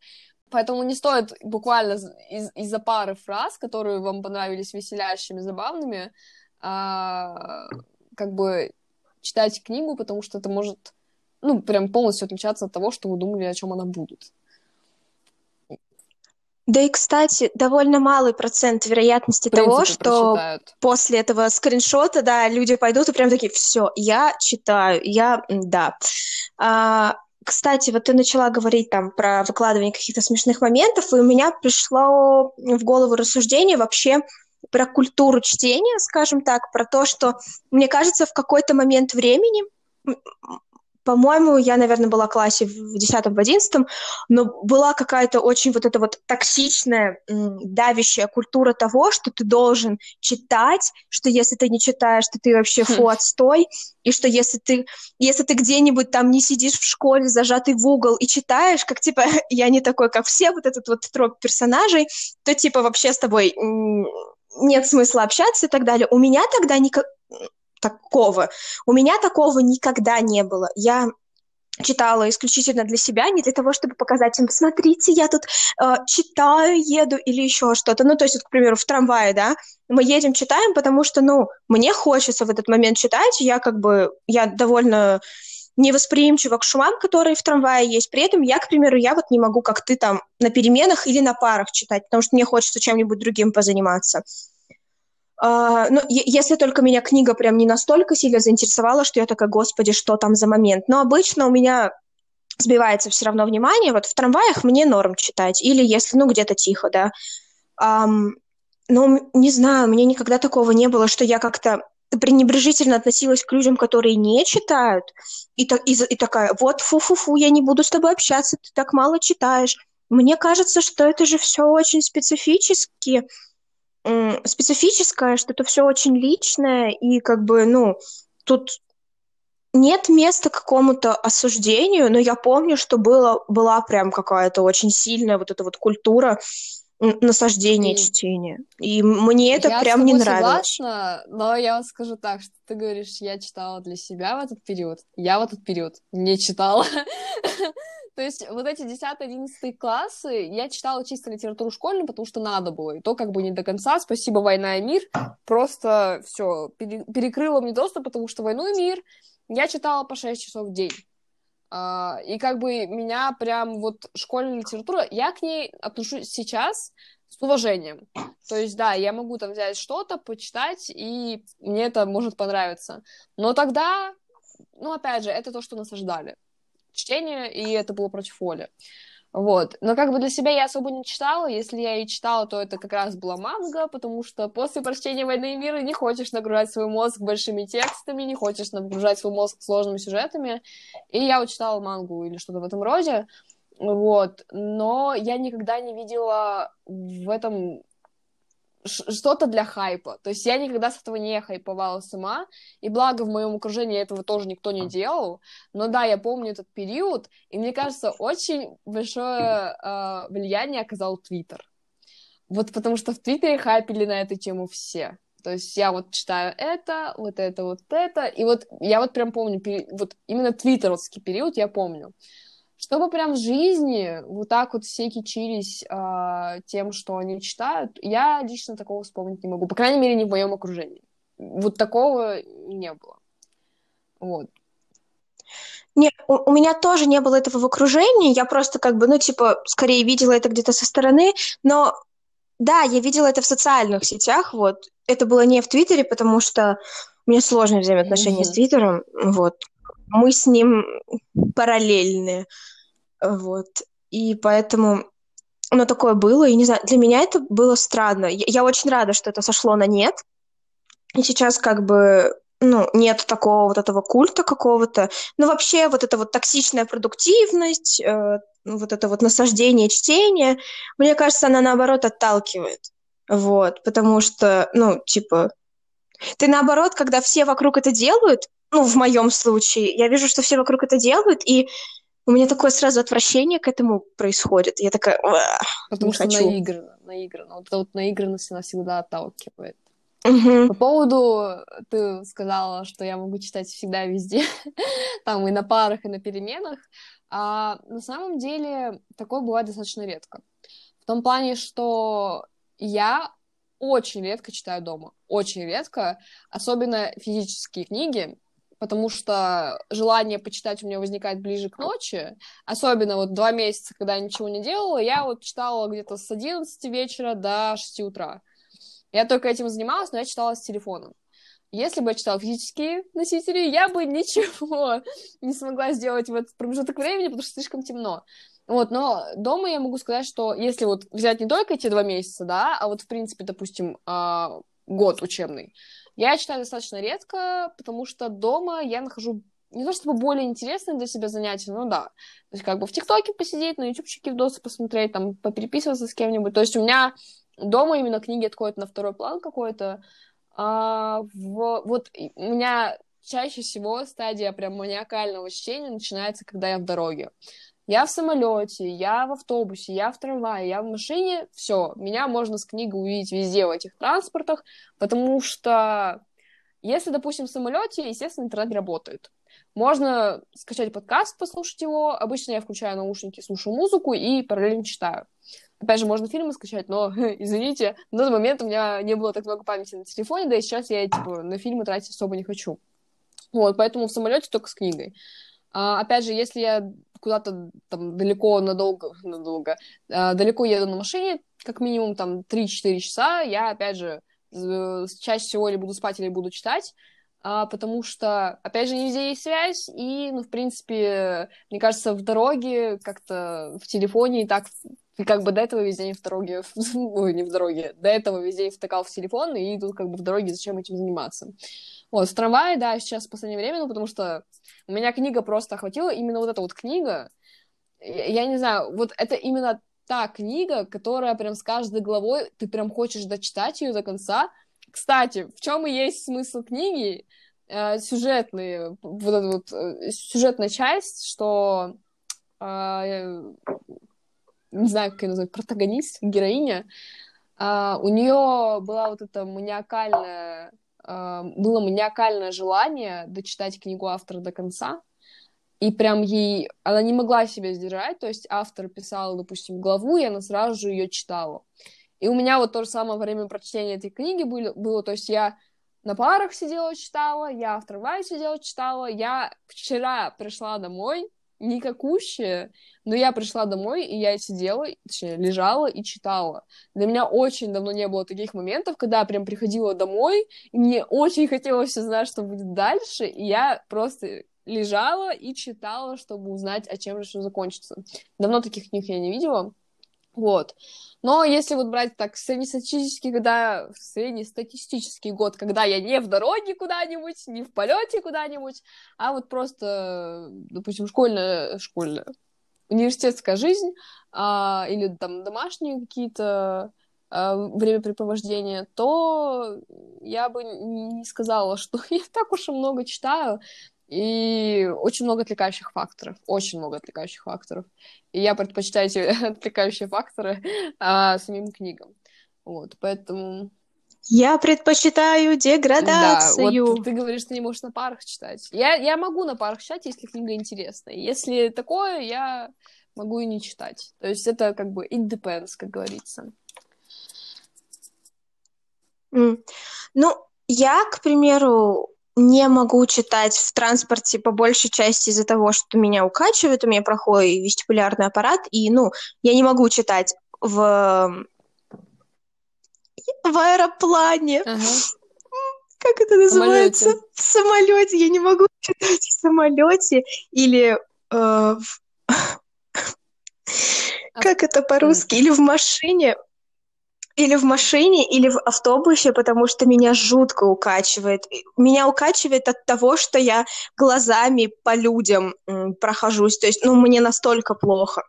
Поэтому не стоит буквально из- из-за пары фраз, которые вам понравились веселящими, забавными, а, как бы читать книгу, потому что это может, ну, прям полностью отличаться от того, что вы думали, о чем она будет. Да и, кстати, довольно малый процент вероятности принципе, того, что прочитают. после этого скриншота, да, люди пойдут и прям такие, все, я читаю, я, да. А, кстати, вот ты начала говорить там про выкладывание каких-то смешных моментов, и у меня пришло в голову рассуждение вообще про культуру чтения, скажем так, про то, что, мне кажется, в какой-то момент времени по-моему, я, наверное, была в классе в 10-11, но была какая-то очень вот эта вот токсичная, давящая культура того, что ты должен читать, что если ты не читаешь, то ты вообще хм. фу, отстой, и что если ты, если ты где-нибудь там не сидишь в школе, зажатый в угол и читаешь, как типа я не такой, как все, вот этот вот троп персонажей, то типа вообще с тобой нет смысла общаться и так далее. У меня тогда никак такого. У меня такого никогда не было. Я читала исключительно для себя, не для того, чтобы показать им, посмотрите, я тут э, читаю, еду или еще что-то. Ну, то есть, вот, к примеру, в трамвае, да, мы едем, читаем, потому что, ну, мне хочется в этот момент читать, я как бы, я довольно невосприимчива к шумам, которые в трамвае есть. При этом я, к примеру, я вот не могу, как ты там, на переменах или на парах читать, потому что мне хочется чем-нибудь другим позаниматься. Uh, ну, если только меня книга прям не настолько сильно заинтересовала, что я такая, господи, что там за момент. Но обычно у меня сбивается все равно внимание. Вот в трамваях мне норм читать. Или если, ну, где-то тихо, да. Um, ну, не знаю, мне никогда такого не было, что я как-то пренебрежительно относилась к людям, которые не читают, и, так, и, и такая, вот, фу-фу-фу, я не буду с тобой общаться, ты так мало читаешь. Мне кажется, что это же все очень специфически, специфическое, что это все очень личное, и как бы, ну, тут нет места какому-то осуждению, но я помню, что было, была прям какая-то очень сильная вот эта вот культура насаждение и... чтения. И мне это я прям не нравилось. согласна, но я вам скажу так, что ты говоришь, я читала для себя в этот период. Я в этот период не читала. То есть вот эти 10-11 классы я читала чисто литературу школьную, потому что надо было. И то как бы не до конца. Спасибо, «Война и мир». Просто все перекрыло мне доступ, потому что «Войну и мир» я читала по 6 часов в день. Uh, и как бы меня прям вот школьная литература, я к ней отношусь сейчас с уважением. То есть, да, я могу там взять что-то, почитать, и мне это может понравиться. Но тогда, ну, опять же, это то, что насаждали. Чтение, и это было против воли. Вот. Но как бы для себя я особо не читала. Если я и читала, то это как раз была манга, потому что после прочтения «Войны и мира» не хочешь нагружать свой мозг большими текстами, не хочешь нагружать свой мозг сложными сюжетами. И я вот читала мангу или что-то в этом роде. Вот. Но я никогда не видела в этом что-то для хайпа. То есть я никогда с этого не хайповала сама, и благо в моем окружении этого тоже никто не делал. Но да, я помню этот период, и мне кажется, очень большое э, влияние оказал Твиттер. Вот потому что в Твиттере хайпили на эту тему все. То есть я вот читаю это, вот это, вот это, и вот я вот прям помню, вот именно твиттеровский период я помню. Чтобы прям в жизни вот так вот все кичились э, тем, что они читают, я лично такого вспомнить не могу. По крайней мере, не в моем окружении. Вот такого не было. Вот. Нет, у, у меня тоже не было этого в окружении. Я просто как бы, ну, типа, скорее видела это где-то со стороны. Но да, я видела это в социальных сетях. Вот. Это было не в Твиттере, потому что мне сложно взаимоотношения mm-hmm. с Твиттером. Вот мы с ним параллельны, вот, и поэтому, ну, такое было, и не знаю, для меня это было странно. Я, я очень рада, что это сошло на нет, и сейчас как бы ну, нет такого вот этого культа какого-то. Ну, вообще, вот эта вот токсичная продуктивность, э, вот это вот насаждение чтения, мне кажется, она, наоборот, отталкивает. Вот, потому что, ну, типа, ты, наоборот, когда все вокруг это делают, ну, в моем случае, я вижу, что все вокруг это делают, и у меня такое сразу отвращение к этому происходит. Я такая, Потому что хочу. наиграно, наиграно. Вот эта вот наигранность, она всегда отталкивает. Угу. По поводу, ты сказала, что я могу читать всегда везде, там и на парах, и на переменах. А на самом деле такое бывает достаточно редко. В том плане, что я очень редко читаю дома. Очень редко. Особенно физические книги потому что желание почитать у меня возникает ближе к ночи, особенно вот два месяца, когда я ничего не делала, я вот читала где-то с 11 вечера до 6 утра. Я только этим занималась, но я читала с телефоном. Если бы я читала физические носители, я бы ничего не смогла сделать в этот промежуток времени, потому что слишком темно. Вот, но дома я могу сказать, что если вот взять не только эти два месяца, да, а вот, в принципе, допустим, а, год учебный, я читаю достаточно редко, потому что дома я нахожу не то чтобы более интересное для себя занятие, но да. То есть как бы в ТикТоке посидеть, на ютубчике видосы посмотреть, там, попереписываться с кем-нибудь. То есть у меня дома именно книги отходят на второй план какой-то. А, в, вот у меня чаще всего стадия прям маниакального чтения начинается, когда я в дороге. Я в самолете, я в автобусе, я в трамвае, я в машине, все, меня можно с книгой увидеть везде в этих транспортах, потому что если, допустим, в самолете, естественно, интернет работает. Можно скачать подкаст, послушать его. Обычно я включаю наушники, слушаю музыку и параллельно читаю. Опять же, можно фильмы скачать, но, извините, на тот момент у меня не было так много памяти на телефоне, да и сейчас я, типа, на фильмы тратить особо не хочу. Вот, поэтому в самолете только с книгой. А, опять же, если я куда-то там далеко, надолго, надолго, а, далеко еду на машине, как минимум там 3-4 часа, я, опять же, чаще всего или буду спать, или буду читать, а, потому что, опять же, не везде есть связь, и, ну, в принципе, мне кажется, в дороге как-то в телефоне и так и как бы до этого весь день в дороге, ой, не в дороге, до этого весь день втыкал в телефон, и тут как бы в дороге зачем этим заниматься. Вот, в трамвае, да, сейчас в последнее время, ну, потому что у меня книга просто охватила, именно вот эта вот книга, я, я не знаю, вот это именно та книга, которая прям с каждой главой ты прям хочешь дочитать ее до конца. Кстати, в чем и есть смысл книги? Э, сюжетные, вот эта вот э, сюжетная часть, что э, не знаю, как ее назвать, протагонист, героиня, uh, у нее была вот это маниакальное, uh, было маниакальное желание дочитать книгу автора до конца, и прям ей, она не могла себя сдержать, то есть автор писал, допустим, главу, и она сразу же ее читала. И у меня вот то же самое время прочтения этой книги было, было то есть я на парах сидела, читала, я в трамвае сидела, читала, я вчера пришла домой, никакущая, но я пришла домой, и я сидела, точнее, лежала и читала. Для меня очень давно не было таких моментов, когда я прям приходила домой, и мне очень хотелось узнать, что будет дальше, и я просто лежала и читала, чтобы узнать, о чем же все закончится. Давно таких книг я не видела. Вот. Но если вот брать так среднестатистический, когда среднестатистический год, когда я не в дороге куда-нибудь, не в полете куда-нибудь, а вот просто, допустим, школьная, школьная, университетская жизнь а, или там домашние какие-то а, времяпрепровождения, то я бы не сказала, что я так уж и много читаю. И очень много отвлекающих факторов, очень много отвлекающих факторов. И я предпочитаю эти отвлекающие факторы а, самим книгам. Вот, поэтому... Я предпочитаю деградацию. Да, вот ты говоришь, что не можешь на парах читать. Я, я могу на парах читать, если книга интересная. Если такое, я могу и не читать. То есть это как бы it depends, как говорится. Mm. Ну, я, к примеру, не могу читать в транспорте по большей части из-за того, что меня укачивает, у меня проходит вестибулярный аппарат, и, ну, я не могу читать в, в аэроплане. Ага. Как это называется? Самолете. В самолете. Я не могу читать в самолете или э, в... А как это по-русски? Или в машине. Или в машине, или в автобусе, потому что меня жутко укачивает. Меня укачивает от того, что я глазами по людям прохожусь. То есть, ну, мне настолько плохо.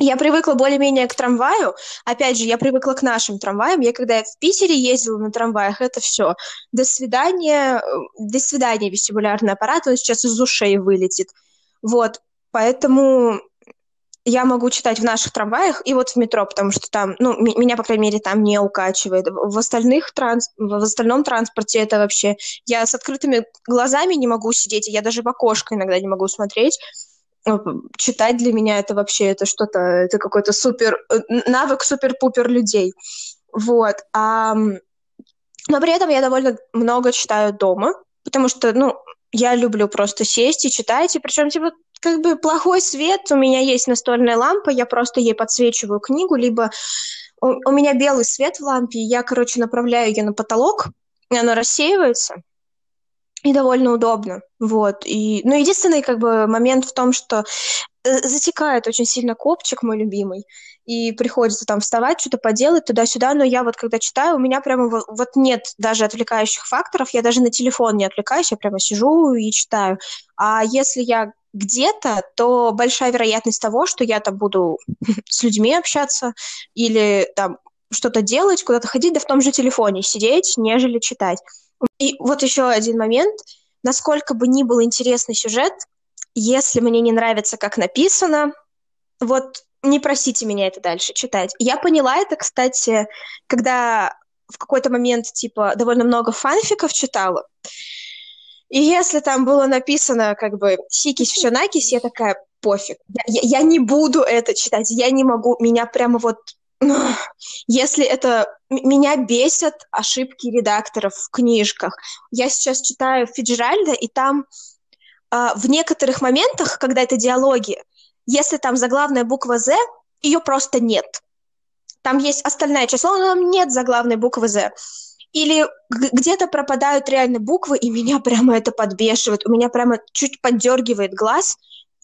Я привыкла более-менее к трамваю. Опять же, я привыкла к нашим трамваям. Я когда в Питере ездила на трамваях, это все. До свидания, э, до свидания, вестибулярный аппарат, он сейчас из ушей вылетит. Вот, поэтому я могу читать в наших трамваях и вот в метро, потому что там, ну, меня, по крайней мере, там не укачивает. В остальных транс... в остальном транспорте это вообще... Я с открытыми глазами не могу сидеть, я даже в окошко иногда не могу смотреть. Читать для меня это вообще это что-то, это какой-то супер... Э, навык супер-пупер людей. Вот. А... Но при этом я довольно много читаю дома, потому что, ну, я люблю просто сесть и читать, и причем, типа, как бы плохой свет, у меня есть настольная лампа, я просто ей подсвечиваю книгу, либо у, у меня белый свет в лампе, я, короче, направляю ее на потолок, и она рассеивается, и довольно удобно, вот. И, ну, единственный, как бы, момент в том, что э, затекает очень сильно копчик мой любимый, и приходится там вставать, что-то поделать туда-сюда, но я вот когда читаю, у меня прямо вот, вот нет даже отвлекающих факторов, я даже на телефон не отвлекаюсь, я прямо сижу и читаю. А если я где-то, то большая вероятность того, что я там буду с людьми общаться или там что-то делать, куда-то ходить, да в том же телефоне сидеть, нежели читать. И вот еще один момент. Насколько бы ни был интересный сюжет, если мне не нравится, как написано, вот не просите меня это дальше читать. Я поняла это, кстати, когда в какой-то момент, типа, довольно много фанфиков читала, и если там было написано, как бы, сикись, все накись, я такая, пофиг. Я, я, я не буду это читать, я не могу, меня прямо вот... Если это... Меня бесят ошибки редакторов в книжках. Я сейчас читаю Фиджеральда, и там а, в некоторых моментах, когда это диалоги, если там заглавная буква «З», ее просто нет. Там есть остальная число, но там нет заглавной буквы «З». Или где-то пропадают реально буквы, и меня прямо это подбешивает, у меня прямо чуть поддергивает глаз,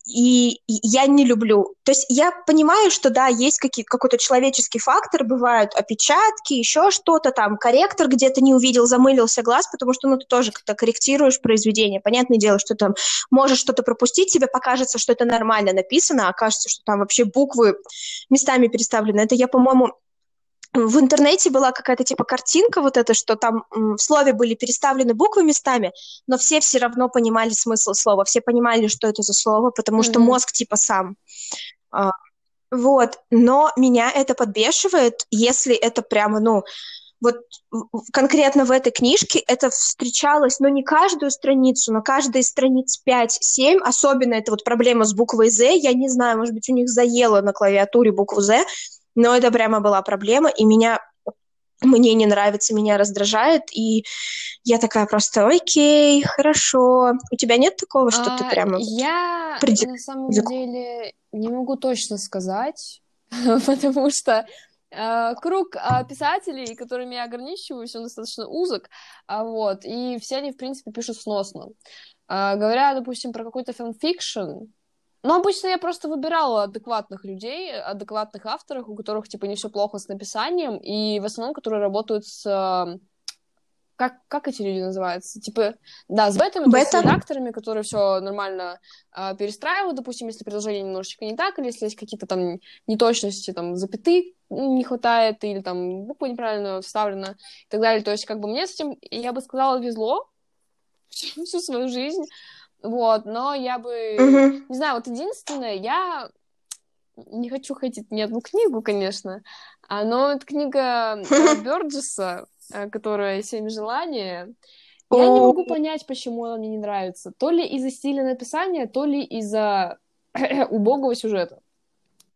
и я не люблю. То есть я понимаю, что да, есть какие, какой-то человеческий фактор, бывают опечатки, еще что-то там, корректор где-то не увидел, замылился глаз, потому что ну, ты тоже как-то корректируешь произведение. Понятное дело, что там можешь что-то пропустить, тебе покажется, что это нормально написано, а окажется, что там вообще буквы местами переставлены. Это я, по-моему, в интернете была какая-то типа картинка вот эта, что там в слове были переставлены буквы местами, но все все равно понимали смысл слова, все понимали, что это за слово, потому mm-hmm. что мозг типа сам. А, вот, но меня это подбешивает, если это прямо, ну, вот конкретно в этой книжке это встречалось, но ну, не каждую страницу, но каждой страниц 5-7, особенно это вот проблема с буквой «З», я не знаю, может быть, у них заело на клавиатуре букву «З», но это прямо была проблема, и меня мне не нравится, меня раздражает, и я такая просто, окей, хорошо. У тебя нет такого, что а, ты прямо... Я приди... на самом деле не могу точно сказать, потому что э, круг э, писателей, которыми я ограничиваюсь, он достаточно узок, а вот, и все они, в принципе, пишут сносно. Э, говоря, допустим, про какой-то fanfiction, но обычно я просто выбирала адекватных людей, адекватных авторов, у которых, типа, не все плохо с написанием, и в основном, которые работают с... Эм, как, как эти люди называются? Типа, да, с бетами, Бета? с редакторами, которые все нормально э, перестраивают, допустим, если предложение немножечко не так, или если есть какие-то там неточности, там, запятые не хватает, или там буква неправильно вставлена, и так далее. То есть, как бы мне с этим, я бы сказала, везло всю свою жизнь, вот, но я бы... Uh-huh. Не знаю, вот единственное, я не хочу хотеть ни одну книгу, конечно, а, но это книга Бёрджеса, э, которая «Семь желаний». Я не могу понять, почему она мне не нравится. То ли из-за стиля написания, то ли из-за убогого сюжета.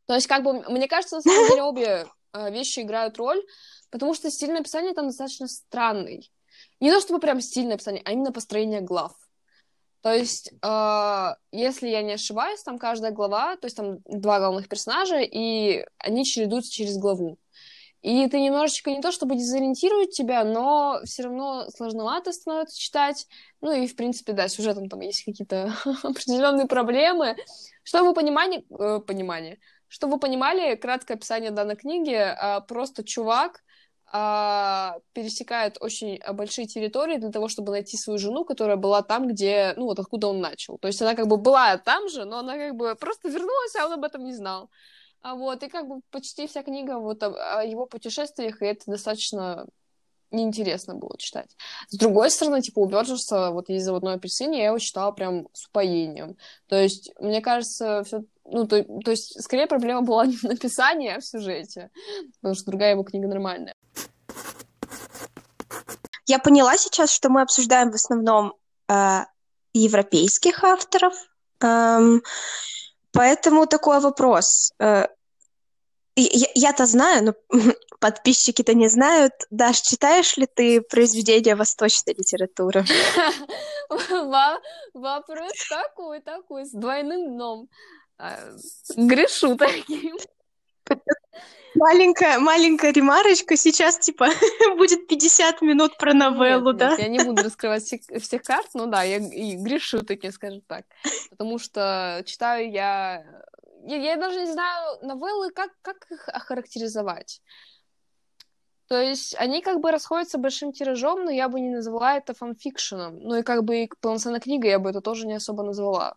То есть, как бы, мне кажется, на самом деле обе э, вещи играют роль, потому что стиль написания там достаточно странный. Не то чтобы прям стиль написания, а именно построение глав. То есть, э, если я не ошибаюсь, там каждая глава, то есть там два главных персонажа, и они чередуются через главу. И это немножечко не то, чтобы дезориентирует тебя, но все равно сложновато становится читать. Ну и, в принципе, да, сюжетом там есть какие-то определенные проблемы. Чтобы вы понимали, э, понимание, чтобы вы понимали, краткое описание данной книги, э, просто чувак, а, пересекает очень большие территории для того, чтобы найти свою жену, которая была там, где, ну, вот откуда он начал. То есть она как бы была там же, но она как бы просто вернулась, а он об этом не знал. А вот, и как бы почти вся книга вот о, о его путешествиях, и это достаточно неинтересно было читать. С другой стороны, типа, у Бёрджеса вот есть заводной апельсин, я его читала прям с упоением. То есть, мне кажется, все ну, то, то есть, скорее проблема была не в написании, а в сюжете, потому что другая его книга нормальная. Я поняла сейчас, что мы обсуждаем в основном э, европейских авторов, эм, поэтому такой вопрос. Э, я-то знаю, но подписчики-то не знают. Даш, читаешь ли ты произведения восточной литературы? Вопрос такой, такой, с двойным дном. А, грешу таким. Маленькая, маленькая ремарочка. Сейчас, типа, будет 50 минут про новеллу, нет, да? Нет, я не буду раскрывать всех, всех карт, но да, я и грешу таки, скажем так. Потому что читаю я... Я, я даже не знаю новеллы, как, как их охарактеризовать. То есть они как бы расходятся большим тиражом, но я бы не назвала это фанфикшеном. Ну и как бы и полноценной книгой я бы это тоже не особо назвала.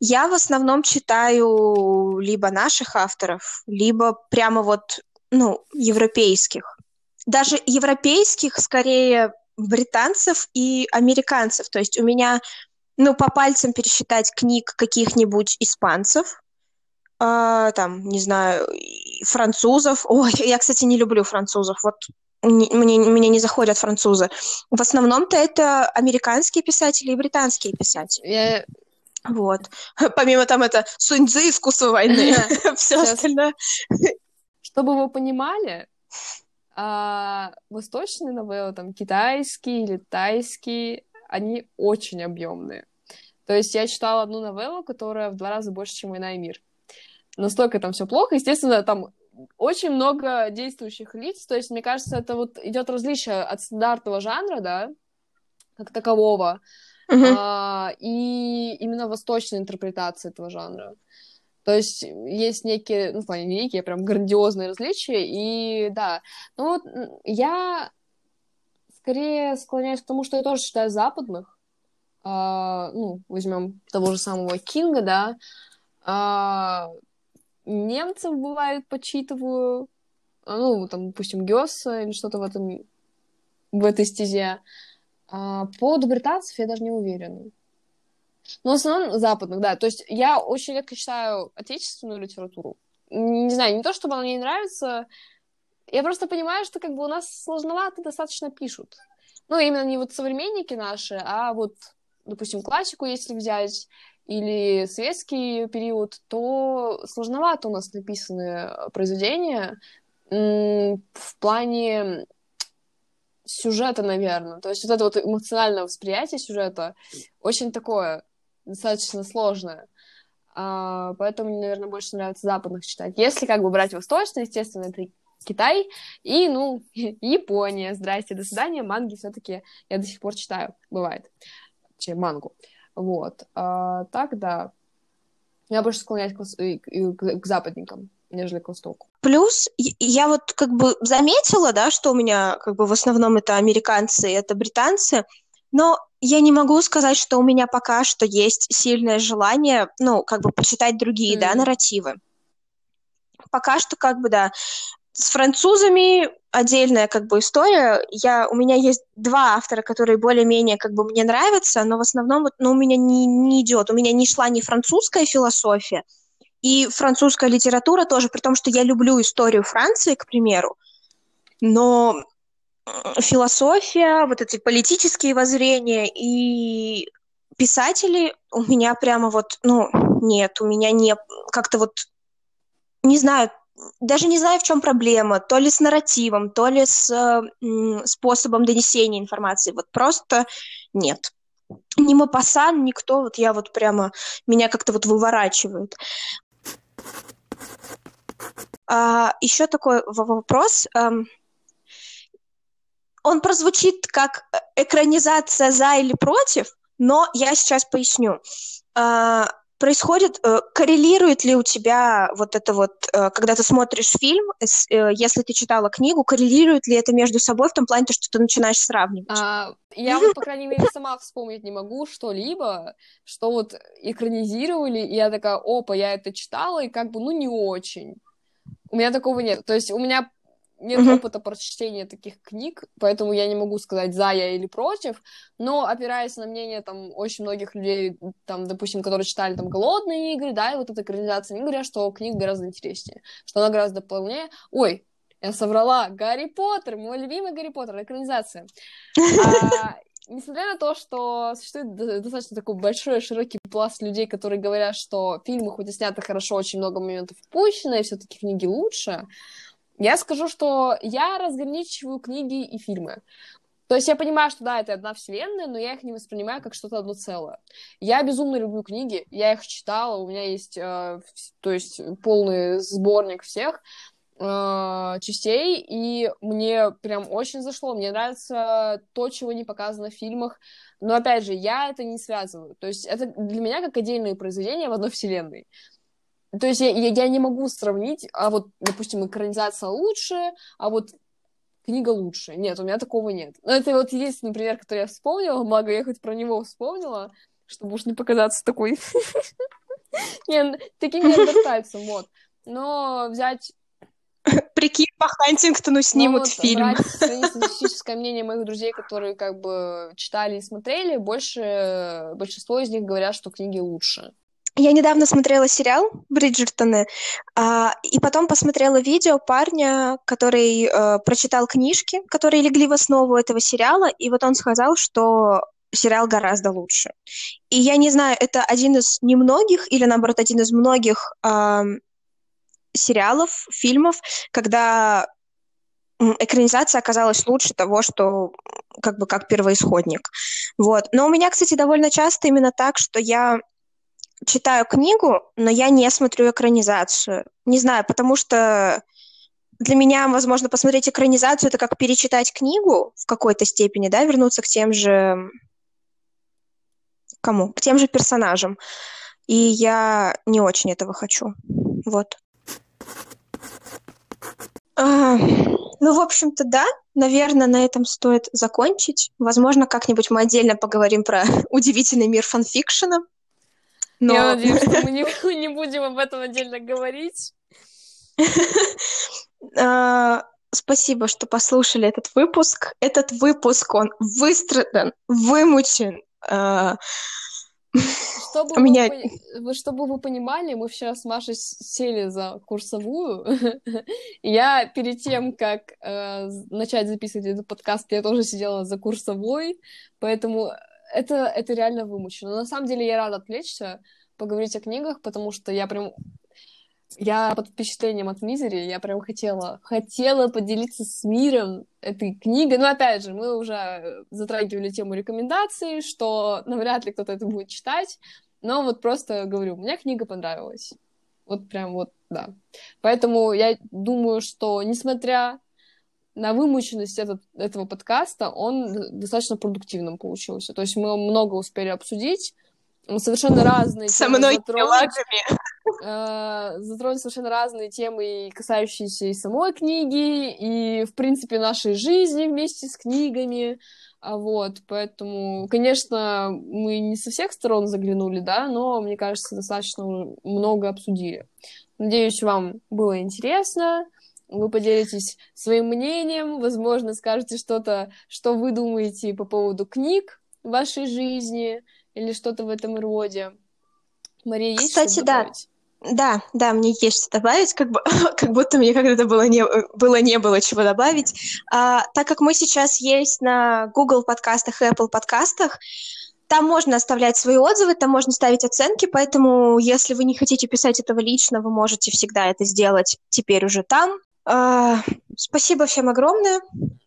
Я в основном читаю либо наших авторов, либо прямо вот, ну, европейских. Даже европейских, скорее, британцев и американцев. То есть у меня, ну, по пальцам пересчитать книг каких-нибудь испанцев, э, там, не знаю, французов. Ой, я, кстати, не люблю французов. Вот мне, мне не заходят французы. В основном-то это американские писатели и британские писатели. Я вот. Помимо там это Суньцзы, искусство войны, все остальное. Чтобы вы понимали, а, восточные новеллы, там, китайские или тайские, они очень объемные. То есть я читала одну новеллу, которая в два раза больше, чем «Война и мир». Настолько там все плохо. Естественно, там очень много действующих лиц. То есть, мне кажется, это вот идет различие от стандартного жанра, да, как такового, а, и именно восточной интерпретации этого жанра. То есть есть некие, ну, в плане некие прям грандиозные различия, и да. Ну вот я скорее склоняюсь к тому, что я тоже считаю западных. А, ну, возьмем того же самого Кинга, да. А, немцев бывает почитываю. А, ну, там, допустим, Гёса или что-то в этом в этой стезе. А, по поводу британцев я даже не уверена. Но в основном западных, да. То есть я очень редко читаю отечественную литературу. Не знаю, не то, чтобы она мне не нравится, я просто понимаю, что как бы у нас сложновато достаточно пишут. Ну, именно не вот современники наши, а вот, допустим, классику, если взять, или советский период, то сложновато у нас написаны произведения в плане сюжета, наверное. То есть вот это вот эмоциональное восприятие сюжета очень такое достаточно сложное. А, поэтому мне, наверное, больше нравится западных читать. Если как бы брать восточные, естественно, это Китай и, ну, Япония. Здрасте, до свидания. Манги все-таки я до сих пор читаю, бывает. Чем мангу. Вот. А, так, да. Я больше склоняюсь к, к, к западникам, нежели к востоку. Плюс я вот как бы заметила, да, что у меня как бы в основном это американцы, это британцы, но я не могу сказать, что у меня пока что есть сильное желание, ну, как бы почитать другие, mm. да, нарративы. Пока что, как бы, да. С французами отдельная, как бы, история. Я, у меня есть два автора, которые более-менее, как бы, мне нравятся, но в основном, вот, ну, у меня не, не идет. У меня не шла ни французская философия, и французская литература тоже, при том, что я люблю историю Франции, к примеру, но философия, вот эти политические воззрения и писатели у меня прямо вот, ну, нет, у меня не, как-то вот, не знаю, даже не знаю, в чем проблема, то ли с нарративом, то ли с э, способом донесения информации, вот просто нет. Ни Мапасан, никто, вот я вот прямо, меня как-то вот выворачивает. А, еще такой вопрос. Эм, он прозвучит как экранизация за или против, но я сейчас поясню. Происходит, э, коррелирует ли у тебя вот это вот, э, когда ты смотришь фильм, э, если ты читала книгу, коррелирует ли это между собой в том плане, что ты начинаешь сравнивать? А, я вот, по крайней мере, сама вспомнить не могу что-либо, что вот экранизировали, и я такая, опа, я это читала, и как бы, ну, не очень. У меня такого нет. То есть у меня нет mm-hmm. опыта прочтения таких книг, поэтому я не могу сказать за я или против, но опираясь на мнение там очень многих людей, там, допустим, которые читали там «Голодные игры», да, и вот эта экранизация, они говорят, что книга гораздо интереснее, что она гораздо полнее. Ой, я соврала, Гарри Поттер, мой любимый Гарри Поттер, экранизация. А, несмотря на то, что существует достаточно такой большой, широкий пласт людей, которые говорят, что фильмы хоть и сняты хорошо, очень много моментов упущено, и все-таки книги лучше, я скажу, что я разграничиваю книги и фильмы. То есть я понимаю, что да, это одна вселенная, но я их не воспринимаю как что-то одно целое. Я безумно люблю книги, я их читала, у меня есть, э, то есть полный сборник всех э, частей, и мне прям очень зашло. Мне нравится то, чего не показано в фильмах, но опять же, я это не связываю. То есть это для меня как отдельные произведения в одной вселенной. То есть я, я, я не могу сравнить, а вот, допустим, экранизация лучше, а вот книга лучше. Нет, у меня такого нет. Но это вот единственный пример, который я вспомнила, благо я хоть про него вспомнила, чтобы уж не показаться такой... Не, таким неандертальцем, вот. Но взять Прикинь, по Хантингтону снимут ну, вот, фильм. Статистическое мнение моих друзей, которые как бы читали и смотрели, больше большинство из них говорят, что книги лучше. Я недавно смотрела сериал Бриджертоны, а, и потом посмотрела видео парня, который а, прочитал книжки, которые легли в основу этого сериала, и вот он сказал, что сериал гораздо лучше. И я не знаю, это один из немногих или, наоборот, один из многих а, сериалов, фильмов, когда экранизация оказалась лучше того, что как бы как первоисходник. Вот. Но у меня, кстати, довольно часто именно так, что я читаю книгу, но я не смотрю экранизацию. Не знаю, потому что для меня, возможно, посмотреть экранизацию это как перечитать книгу в какой-то степени, да, вернуться к тем же кому? К тем же персонажам. И я не очень этого хочу. Вот. А, ну, в общем-то, да. Наверное, на этом стоит закончить. Возможно, как-нибудь мы отдельно поговорим про удивительный мир фанфикшена. Но... Я надеюсь, что мы не, не будем об этом отдельно говорить. А, спасибо, что послушали этот выпуск. Этот выпуск, он выстрадан, вымучен. А, чтобы, меня... вы, чтобы вы понимали, мы вчера с Машей сели за курсовую. я перед тем, как э, начать записывать этот подкаст, я тоже сидела за курсовой, поэтому это, это реально вымучено. Но на самом деле я рада отвлечься, поговорить о книгах, потому что я прям я под впечатлением от Мизери, я прям хотела, хотела поделиться с миром этой книгой. Но опять же, мы уже затрагивали тему рекомендаций, что навряд ли кто-то это будет читать. Но вот просто говорю, мне книга понравилась. Вот прям вот, да. Поэтому я думаю, что несмотря на вымученность этот, этого подкаста, он достаточно продуктивным получился. То есть мы много успели обсудить, совершенно разные Со мной затронуть, э, затронуть совершенно разные темы, касающиеся и самой книги, и, в принципе, нашей жизни вместе с книгами. А вот, поэтому, конечно, мы не со всех сторон заглянули, да, но, мне кажется, достаточно много обсудили. Надеюсь, вам было интересно. Вы поделитесь своим мнением, возможно, скажете что-то, что вы думаете по поводу книг в вашей жизни или что-то в этом роде. Мария, есть Кстати, что да. добавить? Да, да, мне есть что добавить, как, бы, как будто мне когда-то было не, было не было чего добавить. А, так как мы сейчас есть на Google подкастах и Apple подкастах, там можно оставлять свои отзывы, там можно ставить оценки, поэтому если вы не хотите писать этого лично, вы можете всегда это сделать теперь уже там. А, спасибо всем огромное.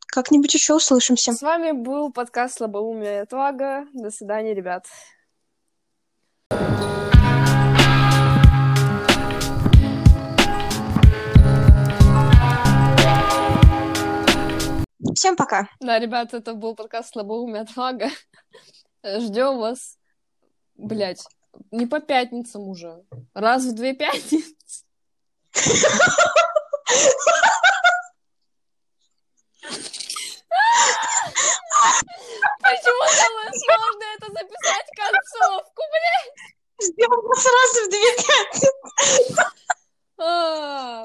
Как-нибудь еще услышимся. С вами был подкаст «Слабоумие и отвага». До свидания, ребят. Всем пока. Да, ребят, это был подкаст «Слабоумие отвага». Ждем вас, блять, не по пятницам уже, раз в две пятницы. Почему было сложно это записать концовку, блядь? Я сразу в две пятницы. А.